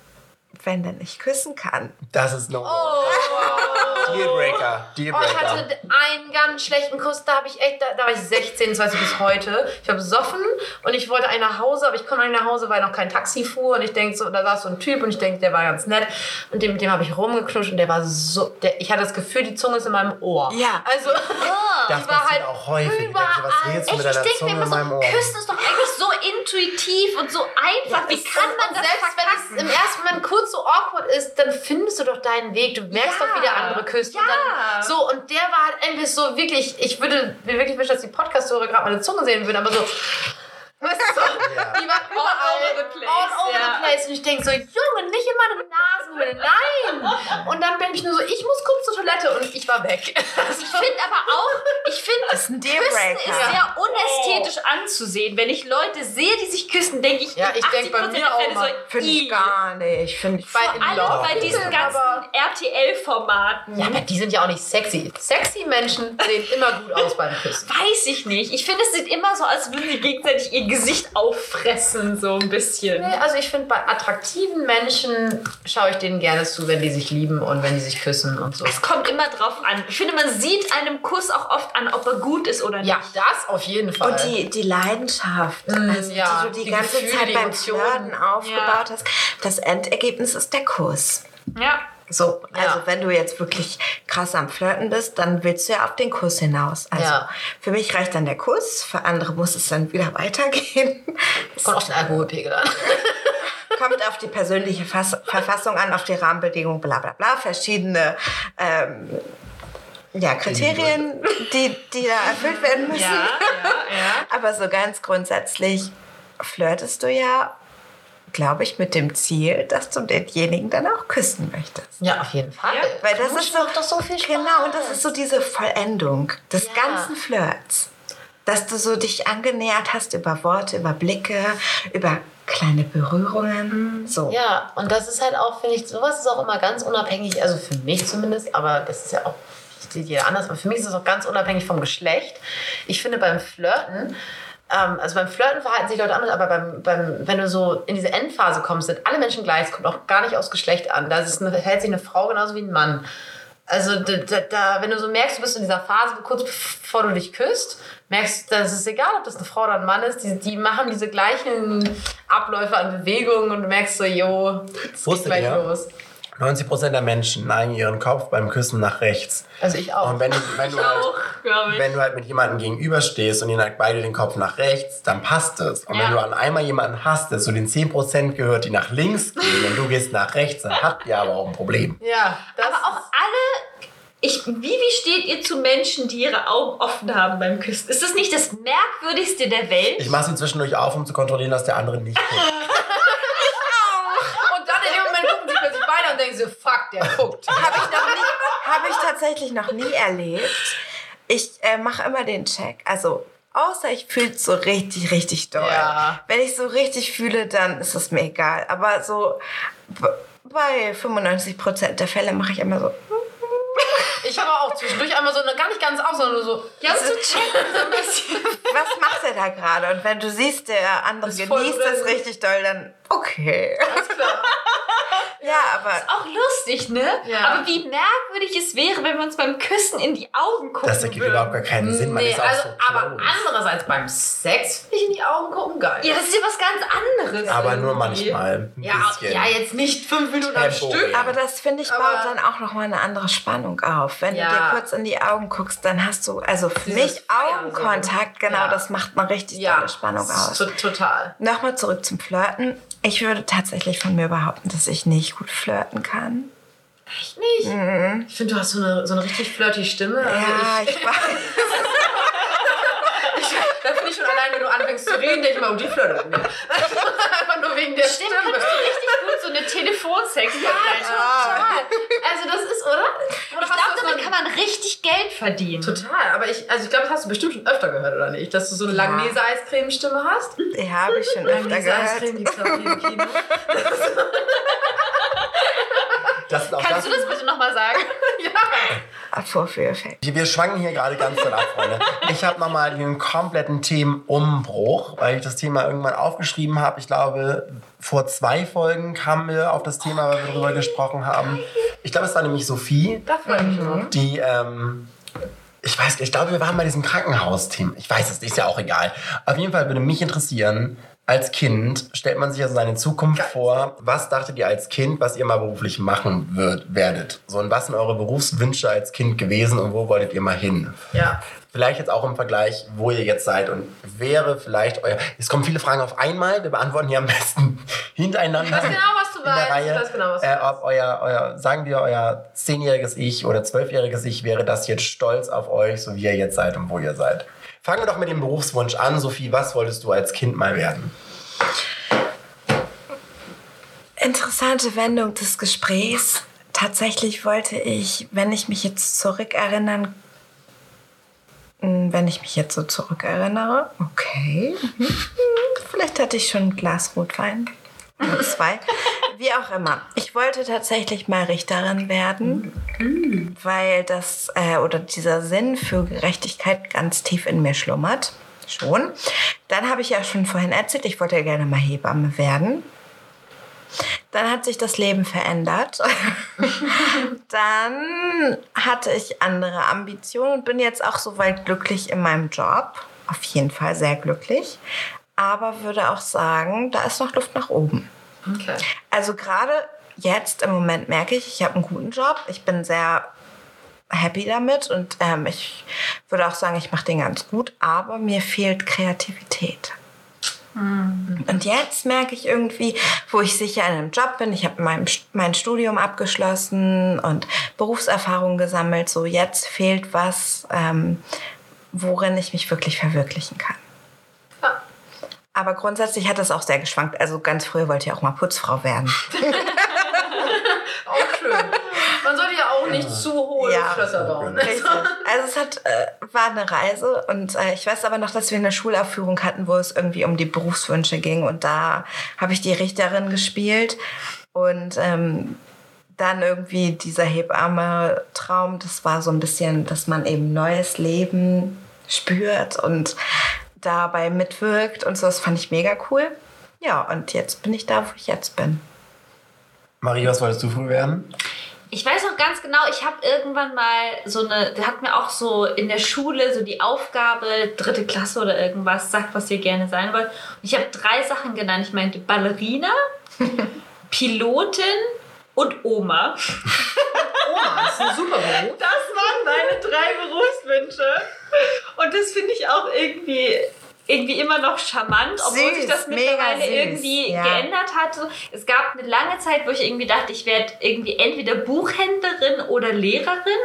Speaker 2: wenn der nicht küssen kann.
Speaker 3: Das ist no.
Speaker 1: Oh.
Speaker 3: Dealbreaker.
Speaker 1: Oh, ich
Speaker 3: Dealbreaker.
Speaker 1: hatte einen ganz schlechten Kuss, da habe ich echt, da, da war ich 16, das weiß ich bis heute. Ich habe besoffen und ich wollte eigentlich nach Hause, aber ich konnte nicht nach Hause, weil noch kein Taxi fuhr und ich denke so, da saß so ein Typ und ich denke, der war ganz nett und dem, mit dem habe ich rumgeknutscht und der war so, der, ich hatte das Gefühl, die Zunge ist in meinem Ohr.
Speaker 2: Ja.
Speaker 1: Also,
Speaker 3: Das
Speaker 1: die war halt
Speaker 3: auch häufig. Ich denke,
Speaker 1: überall.
Speaker 3: so, was redest du
Speaker 4: Echt,
Speaker 3: mit
Speaker 4: ich
Speaker 3: deiner
Speaker 4: denke
Speaker 3: Zunge
Speaker 4: mir
Speaker 3: in meinem
Speaker 4: immer
Speaker 3: Ohr?
Speaker 4: so, Küssen ist doch eigentlich so intuitiv und so einfach. Wie
Speaker 1: Es
Speaker 4: kann man das
Speaker 1: selbst wenn
Speaker 4: verkacken?
Speaker 1: es im ersten Moment kurz so awkward ist, dann findest du doch deinen Weg. Du merkst
Speaker 4: Ja.
Speaker 1: doch, wie der andere küsst. Und
Speaker 4: Ja.
Speaker 1: dann, so, und der war halt eigentlich so wirklich, ich würde mir wirklich wünschen, dass die Podcast-Hörer gerade meine Zunge sehen würden, aber so. Weißt du, so,
Speaker 3: Ja.
Speaker 1: die war überall,
Speaker 4: over the place,
Speaker 1: All over
Speaker 4: ja.
Speaker 1: the place. Und ich denke so, Junge, nicht in meine Nasenhöhle, nein. Und dann bin ich nur so, ich muss kurz zur Toilette und ich war weg.
Speaker 4: Ich finde aber auch, ich finde,
Speaker 2: Das ist ein
Speaker 4: Küssen ist sehr unästhetisch anzusehen. Wenn ich Leute sehe, die sich küssen, denke ich,
Speaker 1: Ja, ich denk bei
Speaker 4: 80%
Speaker 1: mir auch mal.
Speaker 4: so,
Speaker 2: Finde ich gar nicht. Finde ich
Speaker 1: Bei
Speaker 4: Vor allem
Speaker 1: Love
Speaker 4: bei diesen ganzen RTL-Formaten.
Speaker 1: Ja, aber die sind ja auch nicht sexy. Sexy Menschen sehen immer gut aus beim Küssen.
Speaker 4: Weiß ich nicht. Ich finde, es sieht immer so, als würden sie gegenseitig ihr Gesicht auffressen, so ein bisschen.
Speaker 1: Nee, also ich finde, bei attraktiven Menschen schaue ich denen gerne zu, wenn die sich lieben und wenn die sich küssen und so.
Speaker 4: Es kommt immer drauf an. Ich finde, man sieht einem Kuss auch oft an, ob er gut ist oder nicht.
Speaker 1: Ja, das auf jeden Fall.
Speaker 2: Und die, die Leidenschaft,
Speaker 1: Mm,
Speaker 2: also,
Speaker 1: ja,
Speaker 2: die du die,
Speaker 1: die
Speaker 2: ganze
Speaker 1: Gefühle,
Speaker 2: Zeit beim. Flirten aufgebaut hast. Das Endergebnis ist der Kuss.
Speaker 4: Ja.
Speaker 2: So, also
Speaker 1: Ja.
Speaker 2: wenn du jetzt wirklich krass am Flirten bist, dann willst du ja auf den Kuss hinaus. Also
Speaker 1: Ja.
Speaker 2: für mich reicht dann der Kuss, für andere muss es dann wieder weitergehen.
Speaker 1: Kommt auf den Alkoholpegel an.
Speaker 2: Kommt auf die persönliche Fass Verfassung an, auf die Rahmenbedingungen, bla bla bla, verschiedene ähm, ja, Kriterien, die, die da erfüllt werden müssen.
Speaker 4: Ja, ja, ja.
Speaker 2: Aber so ganz grundsätzlich flirtest du ja, glaube ich, mit dem Ziel, dass du denjenigen dann auch küssen möchtest.
Speaker 1: Ja, auf jeden Fall.
Speaker 4: Ja,
Speaker 2: Weil das ist so,
Speaker 1: doch so viel Spaß.
Speaker 2: Genau, und das ist so diese Vollendung des
Speaker 1: Ja.
Speaker 2: ganzen Flirts. Dass du so dich angenähert hast über Worte, über Blicke, über kleine Berührungen. So.
Speaker 1: Ja, und das ist halt auch, finde ich, sowas ist auch immer ganz unabhängig, also für mich zumindest, aber das ist ja auch sieht jeder anders, aber für mich ist es auch ganz unabhängig vom Geschlecht. Ich finde beim Flirten, ähm, also beim Flirten verhalten sich Leute anders, aber beim, beim, wenn du so in diese Endphase kommst, sind alle Menschen gleich, es kommt auch gar nicht aufs Geschlecht an. Da verhält sich eine Frau genauso wie ein Mann. Also da, da, wenn du so merkst, du bist in dieser Phase, kurz bevor du dich küsst, merkst, dass es egal, ob das eine Frau oder ein Mann ist, die, die machen diese gleichen Abläufe an Bewegungen und du merkst so, jo, es geht gleich
Speaker 3: ihr?
Speaker 1: los.
Speaker 3: 90% der Menschen neigen ihren Kopf beim Küssen nach rechts.
Speaker 1: Also ich auch.
Speaker 3: Und wenn, du- wenn, du halt,
Speaker 4: Auch, glaube ich.
Speaker 3: wenn du halt mit jemandem gegenüberstehst und ihr neigt beide den Kopf nach rechts, dann passt es. Und
Speaker 4: Ja.
Speaker 3: wenn du an einmal jemanden hast, der zu den 10% gehört, die nach links gehen und du gehst nach rechts, dann habt ihr aber auch ein Problem.
Speaker 1: ja, das
Speaker 4: Aber auch alle. Ich, wie, wie steht ihr zu Menschen, die ihre Augen offen haben beim Küssen? Ist das nicht das Merkwürdigste der Welt?
Speaker 3: Ich mache sie zwischendurch auf, um zu kontrollieren, dass der andere nicht guckt.
Speaker 1: Und dann in dem Moment gucken sie so, fuck, der guckt.
Speaker 2: Habe ich, noch nie- hab ich tatsächlich noch nie erlebt. Ich äh, mache immer den Check. Also, außer ich fühle es so richtig, richtig doll.
Speaker 1: Ja.
Speaker 2: Wenn ich so richtig fühle, dann ist es mir egal. Aber so b- bei 95% der Fälle mache ich immer so.
Speaker 1: Ich habe auch zwischendurch einmal so, gar nicht ganz auf, sondern nur so,
Speaker 4: Ja, zu checken, so ein bisschen.
Speaker 2: Was macht er da gerade? Und wenn du siehst, der andere
Speaker 1: Ist voll
Speaker 2: genießt
Speaker 1: drin.
Speaker 2: es richtig doll, dann okay.
Speaker 1: alles klar.
Speaker 2: Ja, aber
Speaker 4: Auch lustig, ne?
Speaker 1: Ja.
Speaker 4: Aber wie merkwürdig es wäre, wenn wir uns beim Küssen in die Augen gucken
Speaker 3: Das ergibt
Speaker 4: würden.
Speaker 3: überhaupt gar keinen Sinn. Man
Speaker 1: Nee,
Speaker 3: ist auch
Speaker 1: also,
Speaker 3: so
Speaker 1: aber andererseits beim Sex finde ich in die Augen gucken geil.
Speaker 4: Ja, das ist ja was ganz anderes.
Speaker 3: Aber nur
Speaker 4: irgendwie.
Speaker 3: manchmal. Ein
Speaker 1: ja,
Speaker 3: bisschen.
Speaker 1: ja, jetzt nicht fünf Minuten am. Stück.
Speaker 2: Aber das finde ich baut
Speaker 1: Aber-
Speaker 2: dann auch noch mal eine andere Spannung auf. Wenn
Speaker 1: Ja.
Speaker 2: du dir kurz in die Augen guckst, dann hast du, also für
Speaker 1: Dieses
Speaker 2: mich
Speaker 1: so.
Speaker 2: Augenkontakt, genau,
Speaker 1: Ja.
Speaker 2: das macht eine richtig
Speaker 1: ja,
Speaker 2: tolle Spannung aus.
Speaker 1: to- Total.
Speaker 2: Nochmal zurück zum Flirten. Ich würde tatsächlich von mir behaupten, dass ich nicht gut flirten kann.
Speaker 1: Echt nicht? Ich finde, du hast so eine, so eine richtig flirty Stimme. Also
Speaker 2: ja,
Speaker 1: ich,
Speaker 2: ich, weiß.
Speaker 1: da finde ich schon allein, wenn du anfängst zu reden, denke ich mal, oh, die flirtet mit mir. Einfach nur wegen der
Speaker 4: Stimmt,
Speaker 1: Stimme.
Speaker 4: kannst du richtig gut so eine Telefonsex
Speaker 1: Ja, total. Also das ist, oder? Oder
Speaker 4: Ich glaube, damit kann man richtig Geld verdienen.
Speaker 1: Total, aber ich, also ich glaube, das hast du bestimmt schon öfter gehört, oder nicht? Dass du so eine Langnese-Eiscreme-Stimme hast.
Speaker 2: Die habe ich schon öfter gehört.
Speaker 1: Langnese-Eiscreme, die gibt's auch hier im Kino.
Speaker 3: Das ist auch
Speaker 4: Kannst du das bitte nochmal sagen?
Speaker 2: Vorführeffekt.
Speaker 3: Wir schwanken hier gerade ganz doll ab, Freunde. Ich habe nochmal den kompletten Themenumbruch, weil ich das Thema irgendwann aufgeschrieben habe. Ich glaube, vor zwei Folgen kamen wir auf das Thema, weil wir darüber gesprochen haben. Ich glaube, es war nämlich Sophie,
Speaker 1: Da freue ich
Speaker 3: die, ähm, ich weiß nicht, ich glaube, wir waren bei diesem Krankenhaus-Team. Ich weiß es, ist ja auch egal. Auf jeden Fall würde mich interessieren, als Kind stellt man sich also seine Zukunft vor. Was dachtet ihr als Kind, was ihr mal beruflich machen würd, werdet? So, und was sind eure Berufswünsche als Kind gewesen und wo wolltet ihr mal hin?
Speaker 1: Ja.
Speaker 3: Vielleicht jetzt auch im Vergleich, wo ihr jetzt seid und wäre vielleicht euer. Es kommen viele Fragen auf einmal. Wir beantworten hier am besten hintereinander.
Speaker 1: Ich weiß genau, was du meinst.
Speaker 3: Reihe.
Speaker 1: Ich weiß genau, was du
Speaker 3: äh, ob euer, euer, sagen wir, euer zehnjähriges Ich oder zwölfjähriges Ich wäre das jetzt stolz auf euch, so wie ihr jetzt seid und wo ihr seid. Fangen wir doch mit dem Berufswunsch an. Sophie, was wolltest du als Kind mal werden?
Speaker 2: Interessante Wendung des Gesprächs. Tatsächlich wollte ich, wenn ich mich jetzt zurückerinnern, Hm, wenn ich mich jetzt so zurückerinnere, okay, mhm. vielleicht hatte ich schon ein Glas Rotwein oder zwei, wie auch immer. Ich wollte tatsächlich mal Richterin werden, weil das äh, oder dieser Sinn für Gerechtigkeit ganz tief in mir schlummert. schon. Dann habe ich ja schon vorhin erzählt, ich wollte ja gerne mal Hebamme werden. Dann hat sich das Leben verändert. Dann hatte ich andere Ambitionen und bin jetzt auch soweit glücklich in meinem Job. Auf jeden Fall sehr glücklich. Aber würde auch sagen, da ist noch Luft nach oben.
Speaker 1: Okay.
Speaker 2: Also gerade jetzt im Moment merke ich, ich habe einen guten Job. Ich bin sehr happy damit und ähm, ich würde auch sagen, ich mache den ganz gut. Aber mir fehlt Kreativität. Und jetzt merke ich irgendwie, wo ich sicher in einem Job bin, ich habe mein, mein Studium abgeschlossen und Berufserfahrung gesammelt, so jetzt fehlt was, ähm, worin ich mich wirklich verwirklichen kann.
Speaker 1: Ja.
Speaker 2: Aber grundsätzlich hat das auch sehr geschwankt. Also ganz früher wollte ich auch mal Putzfrau werden.
Speaker 1: Auch schön. Man sollte ja auch nicht zu hohe
Speaker 2: Ja.
Speaker 1: Schlösser bauen.
Speaker 2: Richtig. Also es hat, äh, war eine Reise und äh, ich weiß aber noch, dass wir eine Schulaufführung hatten, wo es irgendwie um die Berufswünsche ging und da habe ich die Richterin gespielt und ähm, dann irgendwie dieser Hebamme-Traum, das war so ein bisschen, dass man eben neues Leben spürt und dabei mitwirkt und so, das fand ich mega cool. Ja, und jetzt bin ich da, wo ich jetzt bin.
Speaker 3: Marie, was wolltest du früh werden?
Speaker 4: Ich weiß noch ganz genau, ich habe irgendwann mal so eine, da hat mir auch so in der Schule so die Aufgabe, dritte Klasse oder irgendwas, sagt, was ihr gerne sein wollt. Und ich habe drei Sachen genannt. Ich meinte Ballerina, Pilotin und Oma.
Speaker 1: Oma, das ist ein super Beruf.
Speaker 4: Das waren meine drei Berufswünsche. Und das finde ich auch irgendwie, irgendwie immer noch charmant, obwohl
Speaker 2: Süß,
Speaker 4: sich das mittlerweile
Speaker 2: süß,
Speaker 4: irgendwie
Speaker 2: ja.
Speaker 4: geändert hat. Es gab eine lange Zeit, wo ich irgendwie dachte, ich werde irgendwie entweder Buchhändlerin oder Lehrerin.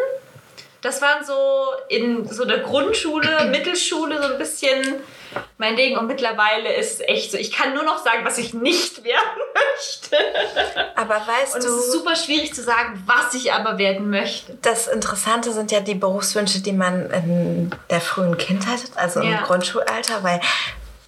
Speaker 4: Das waren so in so der Grundschule, Mittelschule so ein bisschen mein Ding. Und mittlerweile ist es echt so, ich kann nur noch sagen, was ich nicht werden möchte.
Speaker 2: Aber weißt
Speaker 4: Und
Speaker 2: du...
Speaker 4: es ist super schwierig zu sagen, was ich aber werden möchte.
Speaker 2: Das Interessante sind ja die Berufswünsche, die man in der frühen Kindheit hat, also
Speaker 4: Ja.
Speaker 2: im Grundschulalter, weil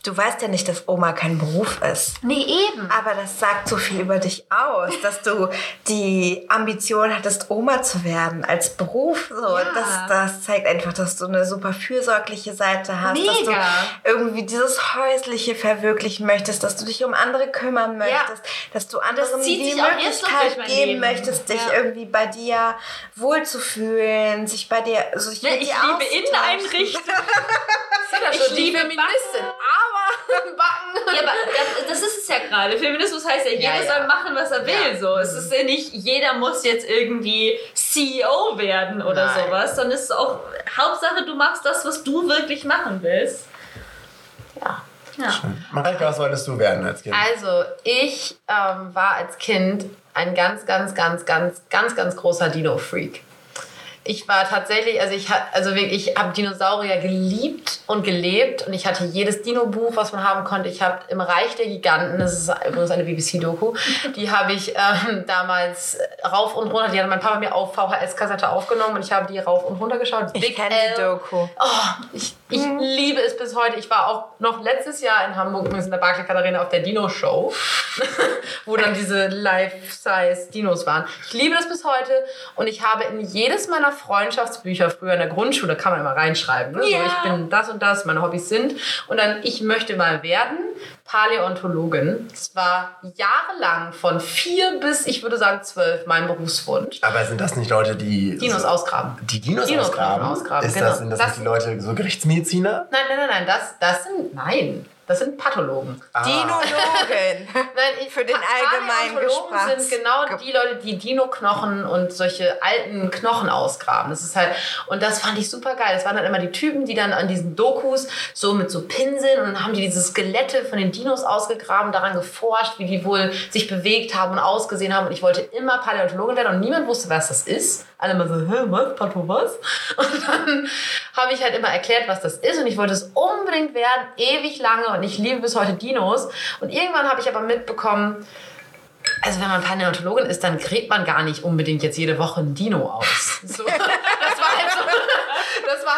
Speaker 2: du weißt ja nicht, dass Oma kein Beruf ist.
Speaker 4: Nee, eben.
Speaker 2: Aber das sagt so viel über dich aus, dass du die Ambition hattest, Oma zu werden als Beruf. So,
Speaker 4: Ja.
Speaker 2: das, das zeigt einfach, dass du eine super fürsorgliche Seite hast, dass du
Speaker 4: Mega.
Speaker 2: irgendwie dieses Häusliche verwirklichen möchtest, dass du dich um andere kümmern möchtest, dass du anderen
Speaker 4: zieht
Speaker 2: die Möglichkeit geben
Speaker 4: Leben.
Speaker 2: möchtest, dich
Speaker 4: Ja.
Speaker 2: irgendwie bei dir wohlzufühlen, sich bei dir, also sich
Speaker 4: Ne,
Speaker 2: mit
Speaker 4: ich
Speaker 2: dir
Speaker 4: liebe
Speaker 2: auszutauschen.
Speaker 4: Inneneinrichtung.
Speaker 1: Ja,
Speaker 4: Ich
Speaker 1: schon die
Speaker 4: liebe
Speaker 1: Feministin, aber Backen.
Speaker 4: Ja, aber das, das ist es ja gerade. Feminismus heißt ja, jeder
Speaker 1: Ja, ja.
Speaker 4: soll machen, was er will.
Speaker 1: Ja.
Speaker 4: So. Es ist ja nicht, jeder muss jetzt irgendwie CEO werden oder
Speaker 1: Nein.
Speaker 4: sowas, sondern es ist auch Hauptsache, du machst das, was du wirklich machen willst.
Speaker 1: Ja.
Speaker 4: Ja.
Speaker 3: Mareike, was wolltest du werden als Kind?
Speaker 1: Also, ich ähm, war als Kind ein ganz, ganz, ganz, ganz, ganz, ganz großer Dino-Freak. Ich war tatsächlich, also ich, also ich habe Dinosaurier geliebt und gelebt und ich hatte jedes Dino-Buch, was man haben konnte. Ich habe im Reich der Giganten, das ist übrigens eine BBC-Doku, die habe ich ähm, damals rauf und runter, die hat mein Papa mir auf VHS-Kassette aufgenommen und ich habe die rauf und runter geschaut.
Speaker 2: Ich
Speaker 1: Big
Speaker 2: kenne die. Doku.
Speaker 1: Oh, ich, ich liebe es bis heute. Ich war auch noch letztes Jahr in Hamburg übrigens in der Barclaycard Arena auf der Dino-Show, wo dann diese Life-Size Dinos waren. Ich liebe das bis heute und ich habe in jedes meiner Freundschaftsbücher früher in der Grundschule, kann man immer reinschreiben, ne?
Speaker 4: Ja.
Speaker 1: so, ich bin das und das, meine Hobbys sind und dann ich möchte mal werden Paläontologin. Das war jahrelang von vier bis, ich würde sagen, zwölf mein Berufswunsch.
Speaker 3: Aber sind das nicht Leute, die.
Speaker 1: Dinos
Speaker 3: so,
Speaker 1: ausgraben.
Speaker 3: Die Dinos
Speaker 1: Dinosknochen
Speaker 3: ausgraben?
Speaker 1: ausgraben,
Speaker 3: Ist
Speaker 1: genau.
Speaker 3: das, sind das,
Speaker 1: Das-
Speaker 3: nicht die Leute, so Gerichtsmediziner?
Speaker 1: Nein, nein, nein, nein, das, das sind, nein, das sind Pathologen.
Speaker 3: Ah.
Speaker 2: Dinologin.
Speaker 1: Nein, ich,
Speaker 2: Für den allgemeinen
Speaker 1: Paläontologen
Speaker 2: Gesprachs-
Speaker 1: sind genau die Leute, die Dino-Knochen und solche alten Knochen ausgraben. Das ist halt, und das fand ich super geil. Das waren dann immer die Typen, die dann an diesen Dokus so mit so Pinseln und dann haben die diese Skelette von den Dinos ausgegraben, daran geforscht, wie die wohl sich bewegt haben und ausgesehen haben. Und ich wollte immer Paläontologin werden und niemand wusste, was das ist. Alle immer so, hä, was, Patho, was? Und dann habe ich halt immer erklärt, was das ist und ich wollte es unbedingt werden, ewig lange und ich liebe bis heute Dinos. Und irgendwann habe ich aber mitbekommen, also wenn man Paläontologin ist, dann gräbt man gar nicht unbedingt jetzt jede Woche ein Dino aus. So, das,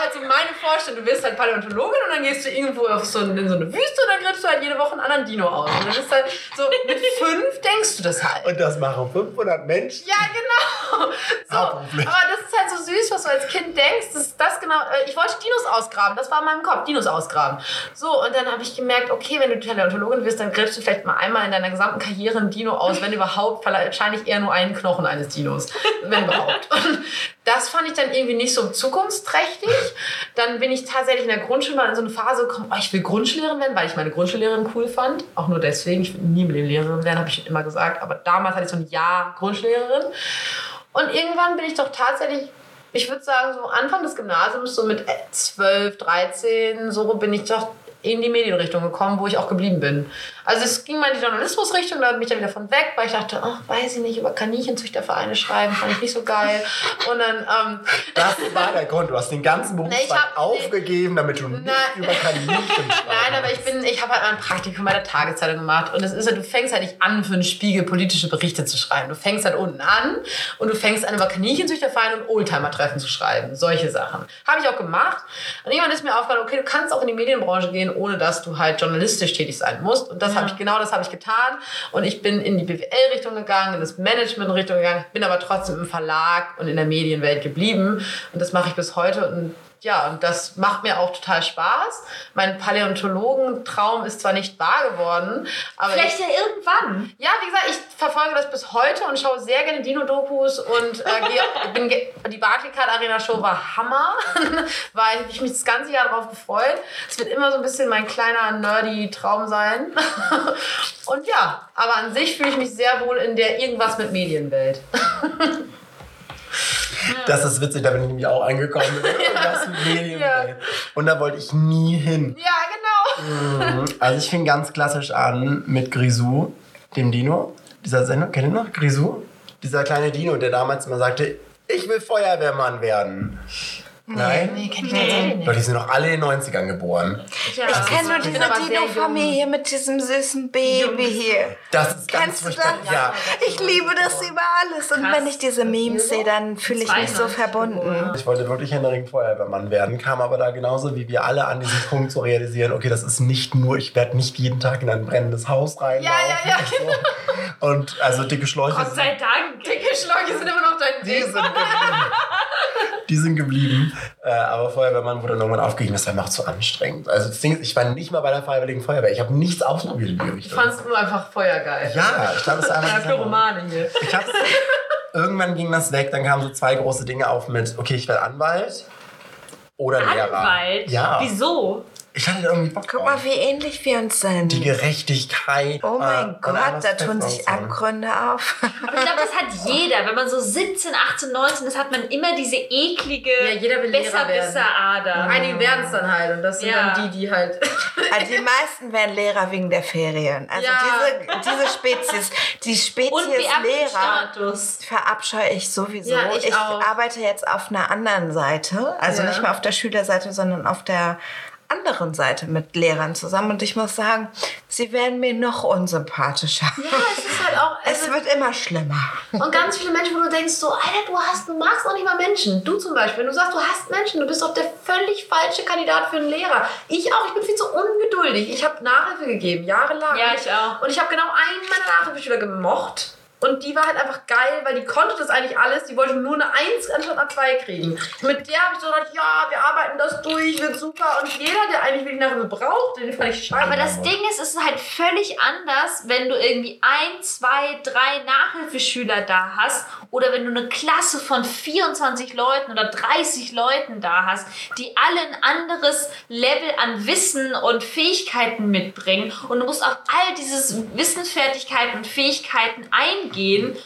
Speaker 1: halt so, meine Vorstellung. Du wirst halt Paläontologin und dann gehst du irgendwo auf so, in so eine Wüste und dann grillst du halt jede Woche einen anderen Dino aus. Und dann ist halt so, mit fünf denkst du das halt.
Speaker 3: Und das machen 500 Menschen.
Speaker 1: Ja, genau. So, aber das ist halt so süß, was du als Kind denkst. Das ist das genau. äh, Ich wollte Dinos ausgraben. Das war in meinem Kopf. Dinos ausgraben. So, und dann habe ich gemerkt, okay, wenn du Paläontologin wirst, dann grillst du vielleicht mal einmal in deiner gesamten Karriere ein Dino aus, wenn überhaupt, wahrscheinlich eher nur einen Knochen eines Dinos. Wenn überhaupt. Und das fand ich dann irgendwie nicht so zukunftsträchtig. Dann bin ich tatsächlich in der Grundschule mal in so eine Phase gekommen, oh, ich will Grundschullehrerin werden, weil ich meine Grundschullehrerin cool fand. Auch nur deswegen. Ich will nie mit dem Lehrerin werden, habe ich immer gesagt. Aber damals hatte ich so ein Jahr Grundschullehrerin. Und irgendwann bin ich doch tatsächlich, ich würde sagen, so Anfang des Gymnasiums, so mit 12, 13, so bin ich doch in die Medienrichtung gekommen, wo ich auch geblieben bin. Also es ging mal in die Journalismusrichtung, da bin ich dann wieder von weg, weil ich dachte, ach, weiß ich nicht, über Kaninchenzüchtervereine schreiben, fand ich nicht so geil. Und dann, ähm,
Speaker 3: Das war der Grund. Du hast den ganzen
Speaker 1: hab-
Speaker 3: aufgegeben, damit du nicht
Speaker 1: Nein.
Speaker 3: über Kaninchen schreibst.
Speaker 1: Nein, aber ich bin, ich habe halt mal ein Praktikum bei der Tageszeitung gemacht und es ist ja, du fängst halt nicht an, für einen Spiegel politische Berichte zu schreiben. Du fängst halt unten an und du fängst an, über Kaninchenzüchtervereine und Oldtimer-Treffen zu schreiben. Solche Sachen. Habe ich auch gemacht. Und irgendwann ist mir aufgefallen, okay, du kannst auch in die Medienbranche gehen, ohne dass du halt journalistisch tätig sein musst. Und das habe ich, genau das habe ich getan. Und ich bin in die BWL-Richtung gegangen, in das Management-Richtung gegangen, bin aber trotzdem im Verlag und in der Medienwelt geblieben. Und das mache ich bis heute. Und ja, und das macht mir auch total Spaß. Mein Paläontologentraum ist zwar nicht wahr geworden, aber
Speaker 4: Vielleicht
Speaker 1: ich,
Speaker 4: ja irgendwann.
Speaker 1: ja, wie gesagt, ich verfolge das bis heute und schaue sehr gerne Dino-Dokus und äh, bin die Barclaycard Arena Show war Hammer, weil ich mich das ganze Jahr darauf gefreut. Es wird immer so ein bisschen mein kleiner nerdy Traum sein. und ja, aber an sich fühle ich mich sehr wohl in der irgendwas mit Medienwelt.
Speaker 3: Das ist witzig, da bin ich nämlich auch angekommen. Medienwelt.
Speaker 1: Ja.
Speaker 3: Und da wollte ich nie hin.
Speaker 1: Ja, genau.
Speaker 3: Mhm. Also ich fing ganz klassisch an mit Grisou, dem Dino. Dieser Sendung, kennt ihr noch Grisou? Dieser kleine Dino, der damals immer sagte, ich will Feuerwehrmann werden. Nein?
Speaker 1: Nee, kenn ich tatsächlich nicht.
Speaker 3: Doch, die sind noch alle in den 90ern geboren.
Speaker 2: Ich kenne nur diese. Dino-Familie mit diesem süßen Baby hier.
Speaker 3: Das ist ganz
Speaker 2: Kennst du
Speaker 3: furchtbar.
Speaker 2: das?
Speaker 3: Ja.
Speaker 2: Ich liebe das über alles. Und
Speaker 4: Krass.
Speaker 2: wenn ich diese Memes sehe, dann fühle ich mich so
Speaker 4: 92
Speaker 2: verbunden.
Speaker 3: Ich wollte wirklich Händeringend Feuerwehrmann werden, kam aber da genauso wie wir alle an diesen Punkt zu realisieren, okay, das ist nicht nur, ich werde nicht jeden Tag in ein brennendes Haus reinlaufen.
Speaker 1: Ja, ja,
Speaker 3: und So. Und also dicke Schläuche
Speaker 4: Gott sei Dank.
Speaker 1: Dicke Schläuche sind immer noch dein
Speaker 3: Die
Speaker 1: Ding.
Speaker 3: sind. Die sind geblieben. Äh, aber Feuerwehrmann wurde dann irgendwann aufgegeben. Das war mir auch zu anstrengend. Also das Ding ist, ich war nicht mal bei der Freiwilligen Feuerwehr. Ich habe nichts ausprobiert in die
Speaker 1: Ich
Speaker 3: Richtung.
Speaker 1: fand's nur einfach feuergeil.
Speaker 3: Ja, ich glaube, es ist
Speaker 1: Ja,
Speaker 3: einfach...
Speaker 1: Pyromane hier.
Speaker 3: ich hab's, irgendwann ging das weg. Dann kamen so zwei große Dinge auf mit, okay, ich werde Anwalt oder Lehrer.
Speaker 4: Anwalt?
Speaker 3: Ja.
Speaker 4: Wieso?
Speaker 3: Ich hatte irgendwie Bock
Speaker 2: Guck mal, wie ähnlich wir uns sind.
Speaker 3: Die Gerechtigkeit.
Speaker 2: Oh
Speaker 3: äh,
Speaker 2: mein
Speaker 3: und
Speaker 2: Gott, da tun sich. Abgründe auf.
Speaker 4: Aber ich glaube, das hat jeder. Wenn man so 17, 18, 19 ist, hat man immer diese eklige
Speaker 1: Ja, jeder will Lehrer
Speaker 4: Besserwisser-Ader.
Speaker 1: Einige werden es dann halt und das sind
Speaker 4: Ja.
Speaker 1: dann die, die halt.
Speaker 2: Also die meisten werden Lehrer wegen der Ferien. Also
Speaker 1: Ja.
Speaker 2: diese, diese Spezies, die
Speaker 4: Und
Speaker 2: Spezies Lehrer verabscheue ich sowieso.
Speaker 1: Ja, ich auch.
Speaker 2: arbeite jetzt auf einer anderen Seite, also
Speaker 1: Ja.
Speaker 2: nicht mehr auf der Schülerseite, sondern auf der anderen Seite mit Lehrern zusammen. Und ich muss sagen, sie werden mir noch unsympathischer.
Speaker 1: Ja, es ist halt auch.
Speaker 2: Es
Speaker 1: Also,
Speaker 2: wird immer schlimmer.
Speaker 1: und ganz viele Menschen, wo du denkst, so, Alter, du hast, du magst auch nicht mal Menschen. Du zum Beispiel, wenn du sagst, du hast Menschen, du bist doch der völlig falsche Kandidat für einen Lehrer. Ich auch, ich bin viel zu ungeduldig. Ich habe Nachhilfe gegeben, jahrelang.
Speaker 4: Ja, ich auch.
Speaker 1: Und ich habe genau einen meiner Nachhilfeschüler gemocht. Und die war halt einfach geil, weil die konnte das eigentlich alles. Die wollte nur eine 1 anstatt eine 2 kriegen. Mit der habe ich so gedacht, ja, wir arbeiten das durch, wird super. Und jeder, der eigentlich wirklich Nachhilfe braucht, den fand ich scheiße.
Speaker 4: Aber das Ding ist, es ist halt völlig anders, wenn du irgendwie ein, zwei, drei Nachhilfeschüler da hast oder wenn du eine Klasse von 24 Leuten oder 30 Leuten da hast, die alle ein anderes Level an Wissen und Fähigkeiten mitbringen und du musst auf all dieses Wissensfertigkeiten und Fähigkeiten eingehen.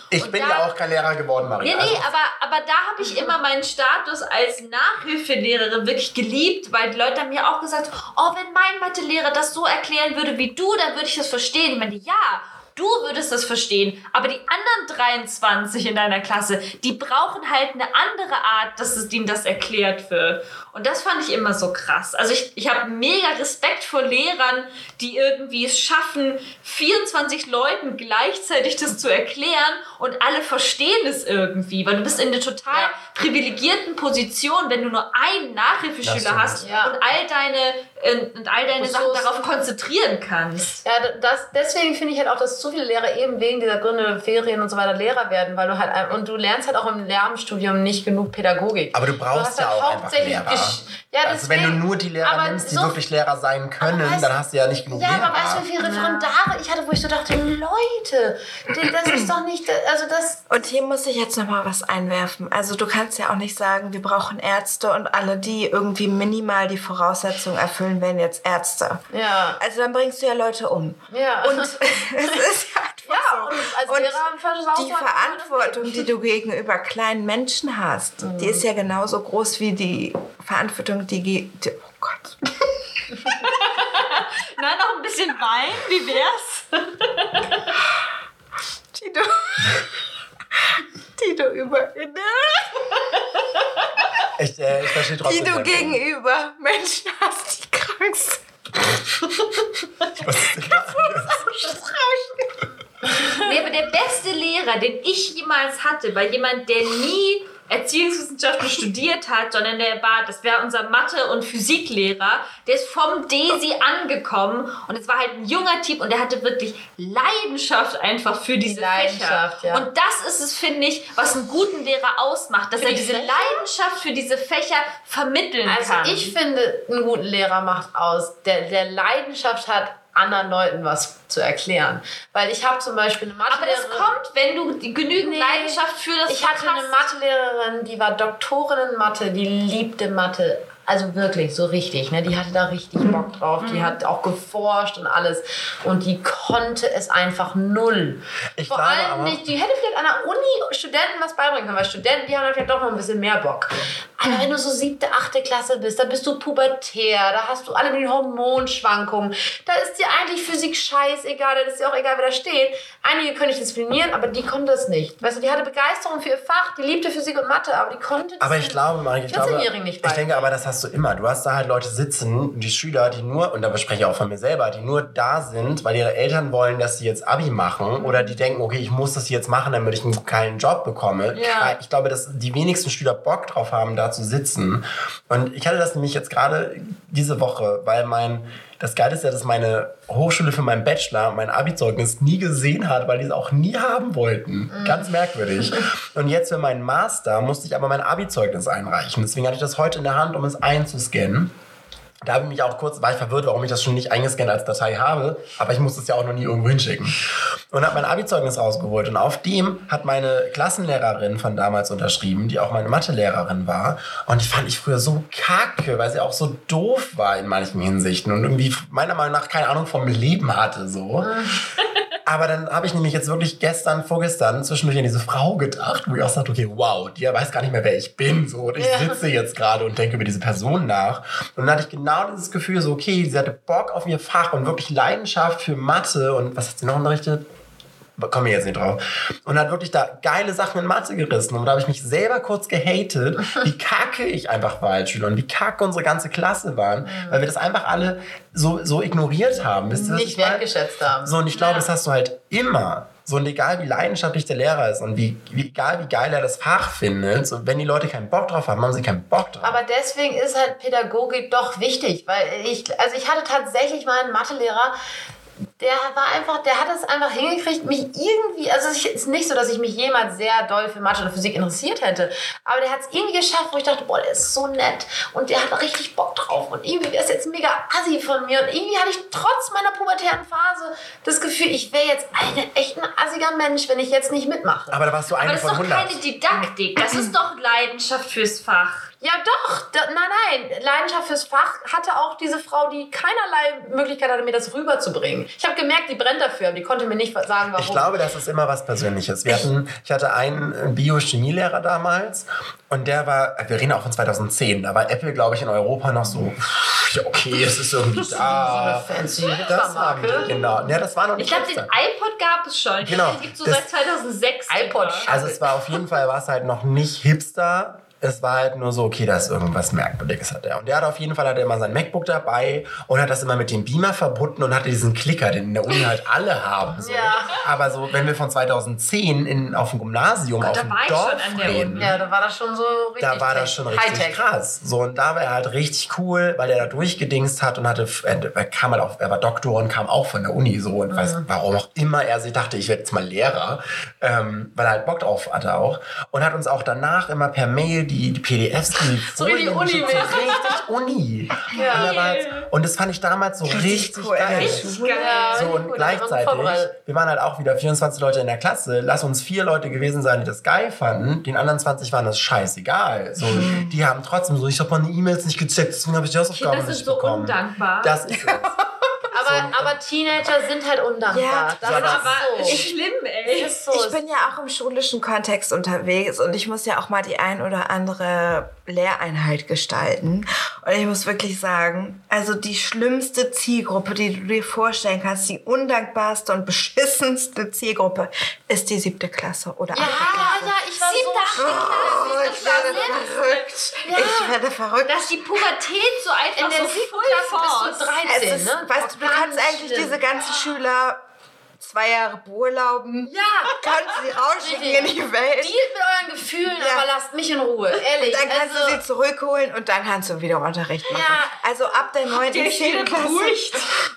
Speaker 3: Ich
Speaker 4: und
Speaker 3: bin
Speaker 4: da-
Speaker 3: ja auch kein Lehrer geworden, Maria.
Speaker 4: Nee, nee,
Speaker 3: Also,
Speaker 4: aber, aber da habe ich immer meinen Status als Nachhilfelehrerin wirklich geliebt, weil die Leute haben mir auch gesagt, oh, wenn mein Mathelehrer das so erklären würde wie du, dann würde ich das verstehen. Ich meine, ja, Du würdest das verstehen, aber die anderen 23 in deiner Klasse, die brauchen halt eine andere Art, dass es ihnen das erklärt wird. Und das fand ich immer so krass. Also ich, ich habe mega Respekt vor Lehrern, die irgendwie es schaffen, 24 Leuten gleichzeitig das zu erklären und alle verstehen es irgendwie. Weil du bist in einer total
Speaker 1: Ja.
Speaker 4: privilegierten Position, wenn du nur einen Nachhilfeschüler hast.
Speaker 1: Ja.
Speaker 4: und all deine, äh, und all deine Sachen
Speaker 1: Ressourcen.
Speaker 4: darauf konzentrieren kannst.
Speaker 1: Ja, das, deswegen finde ich halt auch, dass zu viele Lehrer eben wegen dieser Gründe, Ferien und so weiter Lehrer werden, weil du halt, und du lernst halt auch im Lehramtsstudium nicht genug Pädagogik.
Speaker 3: Aber du brauchst
Speaker 1: hast
Speaker 3: ja
Speaker 1: halt
Speaker 3: auch einfach
Speaker 1: hauptsächlich
Speaker 3: Lehrer.
Speaker 1: Gesch- Ja,
Speaker 3: also wenn du
Speaker 1: deswegen-
Speaker 3: nur die Lehrer nimmst, die
Speaker 1: so-
Speaker 3: wirklich Lehrer sein können,
Speaker 1: weißt-
Speaker 3: dann hast du ja nicht genug
Speaker 1: Ja,
Speaker 3: Lehrer.
Speaker 1: aber weißt du, wie viele Referendare ich hatte, wo ich so dachte, Leute, das ist doch nicht, also das,
Speaker 2: Und hier muss ich jetzt noch mal was einwerfen. Also du kannst ja auch nicht sagen, wir brauchen Ärzte und alle, die irgendwie minimal die Voraussetzungen erfüllen, werden jetzt Ärzte.
Speaker 1: ja.
Speaker 2: Also dann bringst du ja Leute um.
Speaker 1: Ja.
Speaker 2: Und es ist ja
Speaker 1: Ja,
Speaker 2: so.
Speaker 1: und als Lehrer ein falsches
Speaker 2: die Verantwortung, die du gegenüber kleinen Menschen hast, die ist ja genauso groß wie die Verantwortung, die... die oh Gott.
Speaker 4: Na, noch ein bisschen Wein, wie wär's?
Speaker 2: Die du... Die du über...
Speaker 3: Ich, äh, ich verstehe
Speaker 2: Die du gegenüber Menschen hast, die sind.
Speaker 3: Was ist denn da?
Speaker 4: Nee, aber der beste Lehrer, den ich jemals hatte, war jemand, der nie Erziehungswissenschaften studiert hat, sondern der war, das wäre unser Mathe- und Physiklehrer, der ist vom DESI angekommen und es war halt ein junger Typ und der hatte wirklich Leidenschaft einfach für diese
Speaker 1: Leidenschaft,
Speaker 4: Fächer.
Speaker 1: ja.
Speaker 4: Und das ist es, finde ich, was einen guten Lehrer ausmacht, dass
Speaker 1: Für
Speaker 4: er
Speaker 1: die
Speaker 4: diese
Speaker 1: Fächer?
Speaker 4: Leidenschaft für diese Fächer vermitteln
Speaker 1: Also
Speaker 4: kann.
Speaker 1: ich finde, einen guten Lehrer macht aus, der, der Leidenschaft hat, anderen Leuten was zu erklären. Weil ich habe zum Beispiel eine
Speaker 4: aber das
Speaker 1: Mathelehrerin...
Speaker 4: kommt, wenn du genügend
Speaker 1: Nee.
Speaker 4: Leidenschaft für das
Speaker 1: Ich hatte
Speaker 4: Fach
Speaker 1: eine
Speaker 4: hast.
Speaker 1: Mathelehrerin, die war Doktorin in Mathe, die liebte Mathe. Also wirklich, so richtig. Ne? Die hatte da richtig Bock drauf.
Speaker 3: Mhm.
Speaker 1: Die hat auch geforscht und alles. Und die konnte es einfach null.
Speaker 3: Ich
Speaker 1: Vor allem
Speaker 3: aber-
Speaker 1: nicht, die hätte vielleicht an der Uni Studenten was beibringen können, weil Studenten, die haben vielleicht doch noch ein bisschen mehr Bock. Aber wenn du so siebte, achte Klasse bist, dann bist du pubertär, da hast du alle die Hormonschwankungen, da ist dir eigentlich Physik scheißegal, da ist dir auch egal, wer da steht. Einige können dich disziplinieren, aber die konnte es nicht. Weißt du, die hatte Begeisterung für ihr Fach, die liebte Physik und Mathe, aber die konnte das
Speaker 3: Aber ich glaube, Marek, ich glaube,
Speaker 1: 14-Jährigen nicht
Speaker 3: ich denke aber, das hast du immer. Du hast da halt Leute sitzen, die Schüler, die nur, und da spreche ich auch von mir selber, die nur da sind, weil ihre Eltern wollen, dass sie jetzt Abi machen oder die denken, okay, ich muss das jetzt machen, damit ich einen geilen Job bekomme.
Speaker 1: Ja.
Speaker 3: Ich glaube, dass die wenigsten Schüler Bock drauf haben, da zu sitzen. Und ich hatte das nämlich jetzt gerade diese Woche, weil mein, das Geile ist ja, dass meine Hochschule für meinen Bachelor mein Abi-Zeugnis nie gesehen hat, weil die es auch nie haben wollten. Ganz merkwürdig. Und jetzt für meinen Master musste ich aber mein Abi-Zeugnis einreichen. Deswegen hatte ich das heute in der Hand, um es einzuscannen. Da habe ich mich auch kurz, war ich verwirrt, warum ich das schon nicht eingescannt als Datei habe, aber ich musste es ja auch noch nie irgendwo hinschicken. Und habe mein Abi-Zeugnis rausgeholt und auf dem hat meine Klassenlehrerin von damals unterschrieben, die auch meine Mathelehrerin war. Und die fand ich früher so kacke, weil sie auch so doof war in manchen Hinsichten und irgendwie meiner Meinung nach keine Ahnung vom Leben hatte so. Aber dann habe ich nämlich jetzt wirklich gestern, vorgestern zwischendurch an diese Frau gedacht, wo ich auch sagte, okay, wow, die weiß gar nicht mehr, wer ich bin. So. Und ich
Speaker 1: Ja.
Speaker 3: sitze jetzt gerade und denke über diese Person nach. Und dann hatte ich genau dieses Gefühl, so, okay, sie hatte Bock auf ihr Fach und wirklich Leidenschaft für Mathe. Und was hat sie noch unterrichtet? Komme ich jetzt nicht drauf. Und hat wirklich da geile Sachen in Mathe gerissen. Und da habe ich mich selber kurz gehatet, wie kacke ich einfach war als Schüler und wie kacke unsere ganze Klasse waren, weil wir das einfach alle so, so ignoriert haben. Wisst ihr,
Speaker 1: nicht wertgeschätzt haben.
Speaker 3: So, und ich glaube,
Speaker 1: Ja.
Speaker 3: das hast du halt immer. So, und egal wie leidenschaftlich der Lehrer ist und wie, wie egal wie geil er das Fach findet, so, wenn die Leute keinen Bock drauf haben, haben sie keinen Bock drauf.
Speaker 1: Aber deswegen ist halt Pädagogik doch wichtig, weil ich, also ich hatte tatsächlich mal einen Mathelehrer, der war einfach, der hat es einfach hingekriegt, mich irgendwie, also es ist nicht so, dass ich mich jemals sehr doll für Mathe oder Physik interessiert hätte, aber der hat es irgendwie geschafft, wo ich dachte, boah, der ist so nett und der hat richtig Bock drauf und irgendwie wäre es jetzt mega assi von mir und irgendwie hatte ich trotz meiner pubertären Phase das Gefühl, ich wäre jetzt ein echt ein assiger Mensch, wenn ich jetzt nicht mitmache.
Speaker 3: Aber da warst du
Speaker 4: Aber
Speaker 3: eine
Speaker 4: das ist
Speaker 3: von
Speaker 4: doch
Speaker 3: 100.
Speaker 4: keine Didaktik, das ist doch Leidenschaft fürs Fach.
Speaker 1: Ja, doch. Da, nein, nein. Leidenschaft fürs Fach hatte auch diese Frau, die keinerlei Möglichkeit hatte, mir das rüberzubringen. Ich habe gemerkt, die brennt dafür, aber die konnte mir nicht sagen, warum.
Speaker 3: Ich glaube, das ist immer was Persönliches. Wir hatten, ich hatte einen Biochemielehrer damals und der war, wir reden auch von 2010, da war Apple, glaube ich, in Europa noch so, ja, okay, es ist irgendwie da.
Speaker 1: so eine fancy
Speaker 3: das haben die, genau. Ja, das war noch
Speaker 4: Ich
Speaker 3: nicht
Speaker 4: glaube, den iPod gab es schon.
Speaker 3: Genau.
Speaker 4: Den gibt es so seit 2006.
Speaker 1: iPod.
Speaker 3: Also es war auf jeden Fall, war es halt noch nicht Hipster. Es war halt nur so, okay, da ist irgendwas Merkwürdiges hat er. Und der hat auf jeden Fall hat er immer sein MacBook dabei und hat das immer mit dem Beamer verbunden und hatte diesen Klicker, den in der Uni halt alle haben. So.
Speaker 1: Ja.
Speaker 3: Aber so, wenn wir von 2010 in, auf dem Gymnasium, auf dem Dorf
Speaker 4: schon an der
Speaker 3: reden,
Speaker 1: Ja, da war das schon so richtig.
Speaker 3: da war das schon richtig
Speaker 1: Hightech.
Speaker 3: krass. So, und da war er halt richtig cool, weil er da durchgedingst hat und hatte, er kam halt auch, er war Doktor und kam auch von der Uni so und weiß,
Speaker 1: Mhm.
Speaker 3: warum auch immer er sich dachte, ich werde jetzt mal Lehrer, ähm, weil er halt Bock drauf hatte auch. Und hat uns auch danach immer per Mail die, die PDFs, die
Speaker 1: So wie die
Speaker 3: Folien
Speaker 1: Uni.
Speaker 3: So richtig Uni.
Speaker 1: Ja.
Speaker 3: Und, das fand ich damals so richtig,
Speaker 2: cool,
Speaker 3: geil.
Speaker 2: richtig
Speaker 4: geil.
Speaker 3: So, und
Speaker 1: gut,
Speaker 3: gleichzeitig, wir waren halt auch wieder 24 Leute in der Klasse. Lass uns vier Leute gewesen sein, die das geil fanden. Den anderen 20 waren das scheißegal. So, die haben trotzdem so, ich habe meine E-Mails nicht gecheckt, deswegen habe ich die Hausaufgaben nicht
Speaker 4: so
Speaker 3: bekommen.
Speaker 4: undankbar.
Speaker 3: Das ist es.
Speaker 1: Aber, aber Teenager sind halt undankbar.
Speaker 2: Ja,
Speaker 1: das
Speaker 3: so,
Speaker 1: ist
Speaker 3: aber
Speaker 1: so.
Speaker 4: schlimm, ey.
Speaker 1: ist so.
Speaker 2: Ich bin ja auch im schulischen Kontext unterwegs und ich muss ja auch mal die ein oder andere Lehreinheit gestalten. Und ich muss wirklich sagen, also die schlimmste Zielgruppe, die du dir vorstellen kannst, die undankbarste und beschissenste Zielgruppe ist die siebte Klasse oder
Speaker 1: ja,
Speaker 2: achte Klasse.
Speaker 1: ja, ich war so
Speaker 2: Oh, ich werde verrückt. Ich werde verrückt.
Speaker 4: Dass die Pubertät so einfach
Speaker 1: In der
Speaker 4: so
Speaker 1: siebten Klasse bist du
Speaker 4: force.
Speaker 1: 13,
Speaker 2: Es ist,
Speaker 1: ne?
Speaker 2: weißt du, du kannst eigentlich
Speaker 1: schlimm.
Speaker 2: diese ganzen Schüler zwei Jahre beurlauben.
Speaker 1: Ja,
Speaker 2: Kannst sie rausschicken in die Welt.
Speaker 1: Dealt mit euren Gefühlen,
Speaker 2: Ja.
Speaker 1: aber lasst mich in Ruhe. Ehrlich.
Speaker 2: Dann kannst
Speaker 1: also,
Speaker 2: du sie zurückholen und dann kannst du wieder Unterricht machen.
Speaker 1: Ja.
Speaker 2: Also ab der 9. und
Speaker 4: ihr euch
Speaker 2: 10.
Speaker 4: wieder
Speaker 2: Klasse.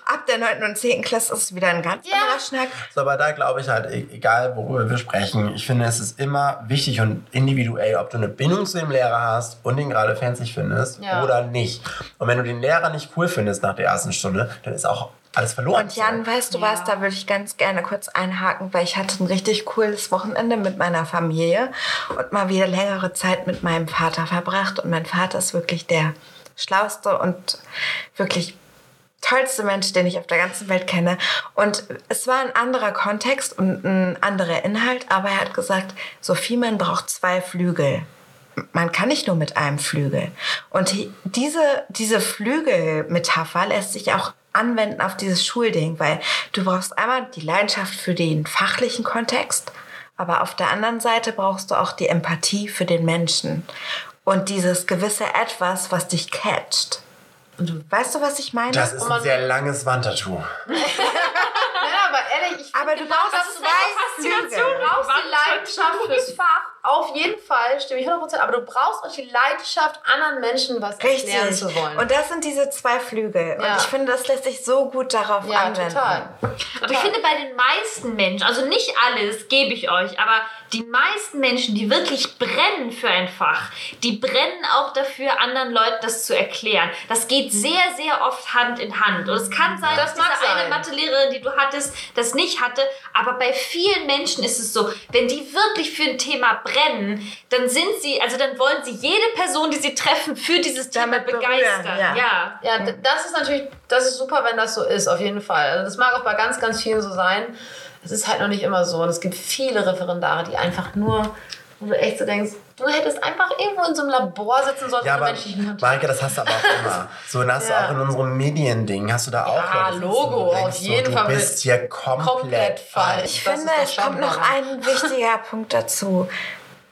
Speaker 2: Ab der 9. und 10. Klasse ist es wieder ein ganz
Speaker 1: Ja.
Speaker 2: anderer Schnack.
Speaker 3: So, aber da glaube ich halt, e- egal worüber wir sprechen, ich finde, es ist immer wichtig und individuell, ob du eine Bindung zu dem Lehrer hast und ihn gerade fancy findest
Speaker 1: Ja.
Speaker 3: oder nicht. Und wenn du den Lehrer nicht cool findest nach der ersten Stunde, dann ist auch alles verloren.
Speaker 2: Und Jan, weißt du was, da würde ich ganz gerne kurz einhaken, weil ich hatte ein richtig cooles Wochenende mit meiner Familie und mal wieder längere Zeit mit meinem Vater verbracht. Und mein Vater ist wirklich der schlauste und wirklich tollste Mensch, den ich auf der ganzen Welt kenne. Und es war ein anderer Kontext und ein anderer Inhalt, aber er hat gesagt, Sophie, man braucht zwei Flügel. Man kann nicht nur mit einem Flügel. Und die- diese, diese Flügelmetapher lässt sich auch anwenden auf dieses Schulding, weil du brauchst einmal die Leidenschaft für den fachlichen Kontext, aber auf der anderen Seite brauchst du auch die Empathie für den Menschen und dieses gewisse Etwas, was dich catcht. Weißt du, was ich meine?
Speaker 3: Das ist ein sehr langes Wandtattoo.
Speaker 1: Ja, aber ehrlich, ich
Speaker 2: Aber du
Speaker 1: genau,
Speaker 2: brauchst zwei. Flügel.
Speaker 1: Du brauchst die Leidenschaft fürs Fach. Auf jeden Fall, stimme ich 100%. Aber du brauchst auch die Leidenschaft, anderen Menschen was erklären
Speaker 2: Richtig.
Speaker 1: zu wollen.
Speaker 2: Und das sind diese zwei Flügel.
Speaker 1: Ja.
Speaker 2: Und ich finde, das lässt sich so gut darauf
Speaker 1: ja,
Speaker 2: anwenden.
Speaker 1: total.
Speaker 4: Aber ich finde bei den meisten Menschen, also nicht alles, gebe ich euch, aber die meisten Menschen, die wirklich brennen für ein Fach, die brennen auch dafür, anderen Leuten das zu erklären. Das geht sehr, sehr oft Hand in Hand. Und es kann sein,
Speaker 1: Das
Speaker 4: dass diese
Speaker 1: mag
Speaker 4: eine
Speaker 1: sein.
Speaker 4: Mathelehrerin, die du hattest, das nicht hatte. Aber bei vielen Menschen ist es so, wenn die wirklich für ein Thema brennen, dann sind sie, also dann wollen sie jede Person, die sie treffen, für dieses Thema
Speaker 2: Damit berühren,
Speaker 4: begeistern.
Speaker 2: ja.
Speaker 4: ja.
Speaker 1: Ja, das ist natürlich, das ist super, wenn das so ist, auf jeden Fall. Also das mag auch bei ganz, ganz vielen so sein. Es ist halt noch nicht immer so. Und es gibt viele Referendare, die einfach nur, wo du echt so denkst, du hättest einfach irgendwo in so einem Labor sitzen sollen,
Speaker 3: Ja, aber. Maike, das hast du aber auch immer. So, und hast
Speaker 1: Ja.
Speaker 3: du auch in unserem Mediending, hast du da auch
Speaker 1: Ja,
Speaker 3: Leute
Speaker 1: Logo,
Speaker 3: denkst,
Speaker 1: auf jeden
Speaker 3: so,
Speaker 1: Fall
Speaker 3: Du bist hier komplett,
Speaker 1: komplett falsch.
Speaker 2: Ich
Speaker 1: Das
Speaker 2: finde, es kommt noch ein wichtiger Punkt dazu.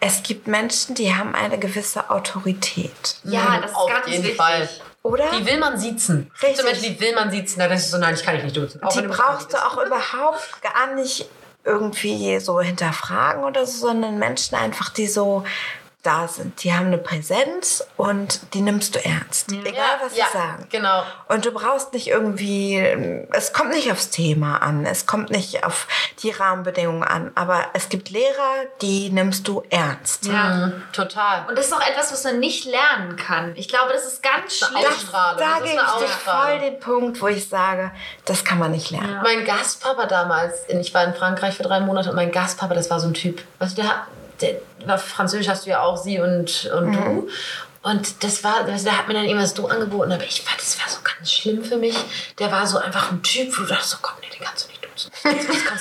Speaker 2: Es gibt Menschen, die haben eine gewisse Autorität.
Speaker 4: Ja, das ist
Speaker 1: Auf
Speaker 4: ganz
Speaker 1: jeden
Speaker 4: wichtig.
Speaker 1: Fall.
Speaker 2: Oder?
Speaker 1: Die will man siezen.
Speaker 2: Richtig.
Speaker 1: so Menschen, die will man siezen. Da denkst du so, nein, ich kann dich nicht duzen. Auch
Speaker 2: die brauchst du auch überhaupt gar nicht irgendwie so hinterfragen oder so, sondern Menschen einfach, die so da sind. Die haben eine Präsenz und die nimmst du ernst. Egal,
Speaker 1: Ja,
Speaker 2: was
Speaker 1: ja,
Speaker 2: sie sagen.
Speaker 1: Genau.
Speaker 2: Und du brauchst nicht irgendwie, es kommt nicht aufs Thema an, es kommt nicht auf die Rahmenbedingungen an, aber es gibt Lehrer, die nimmst du ernst.
Speaker 4: Ja.
Speaker 1: Mhm, total.
Speaker 4: Und das ist auch etwas, was man nicht lernen kann. Ich glaube, das ist ganz
Speaker 1: Das-
Speaker 4: schlimm.
Speaker 1: Ausstrahlung.
Speaker 2: Da
Speaker 1: das
Speaker 2: gebe ich dir voll den Punkt, wo ich sage, das kann man nicht lernen.
Speaker 1: Mein Gastpapa damals, ich war in Frankreich für drei Monate und mein Gastpapa, das war so ein Typ. Also der, hat- Französisch hast du ja auch sie und, und du. Und das war, also der hat mir dann irgendwas du angeboten, aber ich fand, das war so ganz schlimm für mich. Der war so einfach ein Typ, wo du dachtest, so, komm, nee, den kannst du nicht. Das kannst du nicht machen.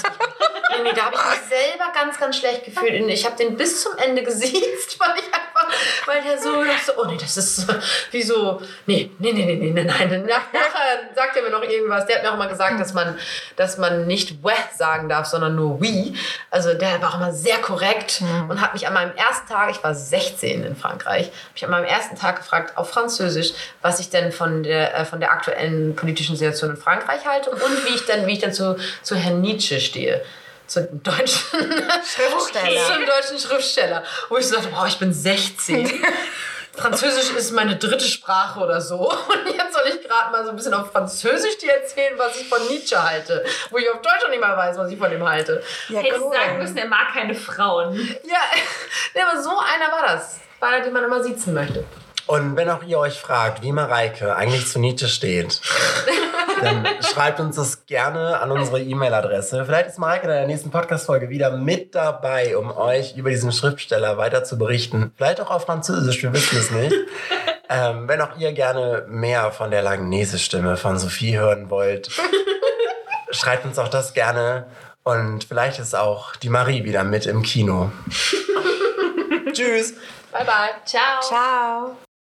Speaker 1: Nee, nee, da habe ich mich selber ganz, ganz schlecht gefühlt. Und ich habe den bis zum Ende gesiezt, weil ich einfach, weil der so dachte, oh nee, das ist wie so, nee, nee, nee, nee, nee, nee, nein. Nach, nachher sagt er mir noch irgendwas. Der hat mir auch immer gesagt, dass man, dass man nicht weh sagen darf, sondern nur oui. Also der war auch immer sehr korrekt und hat mich an meinem ersten Tag, ich war 16 in Frankreich, habe ich an meinem ersten Tag gefragt auf Französisch, was ich denn von der, äh, von der aktuellen politischen Situation in Frankreich halte und wie ich dann, wie ich dann zu, zu Herrn Nietzsche stehe. Zu dem deutschen
Speaker 2: Schriftsteller.
Speaker 1: Zum deutschen Schriftsteller. Wo ich so dachte, wow, ich bin 16. Französisch ist meine dritte Sprache oder so. Und jetzt soll ich gerade mal so ein bisschen auf Französisch dir erzählen, was ich von Nietzsche halte. Wo ich auf Deutsch noch nicht mal weiß, was ich von ihm halte.
Speaker 2: Ja,
Speaker 4: Hättest
Speaker 2: cool.
Speaker 4: sagen müssen, er mag keine Frauen.
Speaker 1: Ja, aber so einer war das. War einer, den man immer sitzen möchte.
Speaker 3: Und wenn auch ihr euch fragt, wie Mareike eigentlich zu Nietzsche steht, dann schreibt uns das gerne an unsere E-Mail-Adresse. Vielleicht ist Mareike in der nächsten Podcast-Folge wieder mit dabei, um euch über diesen Schriftsteller weiter zu berichten. Vielleicht auch auf Französisch, wir wissen es nicht. Ähm, wenn auch ihr gerne mehr von der Langnese-Stimme von Sophie hören wollt, schreibt uns auch das gerne. Und vielleicht ist auch die Marie wieder mit im Kino. Tschüss.
Speaker 1: Bye, bye.
Speaker 4: Ciao.
Speaker 2: Ciao.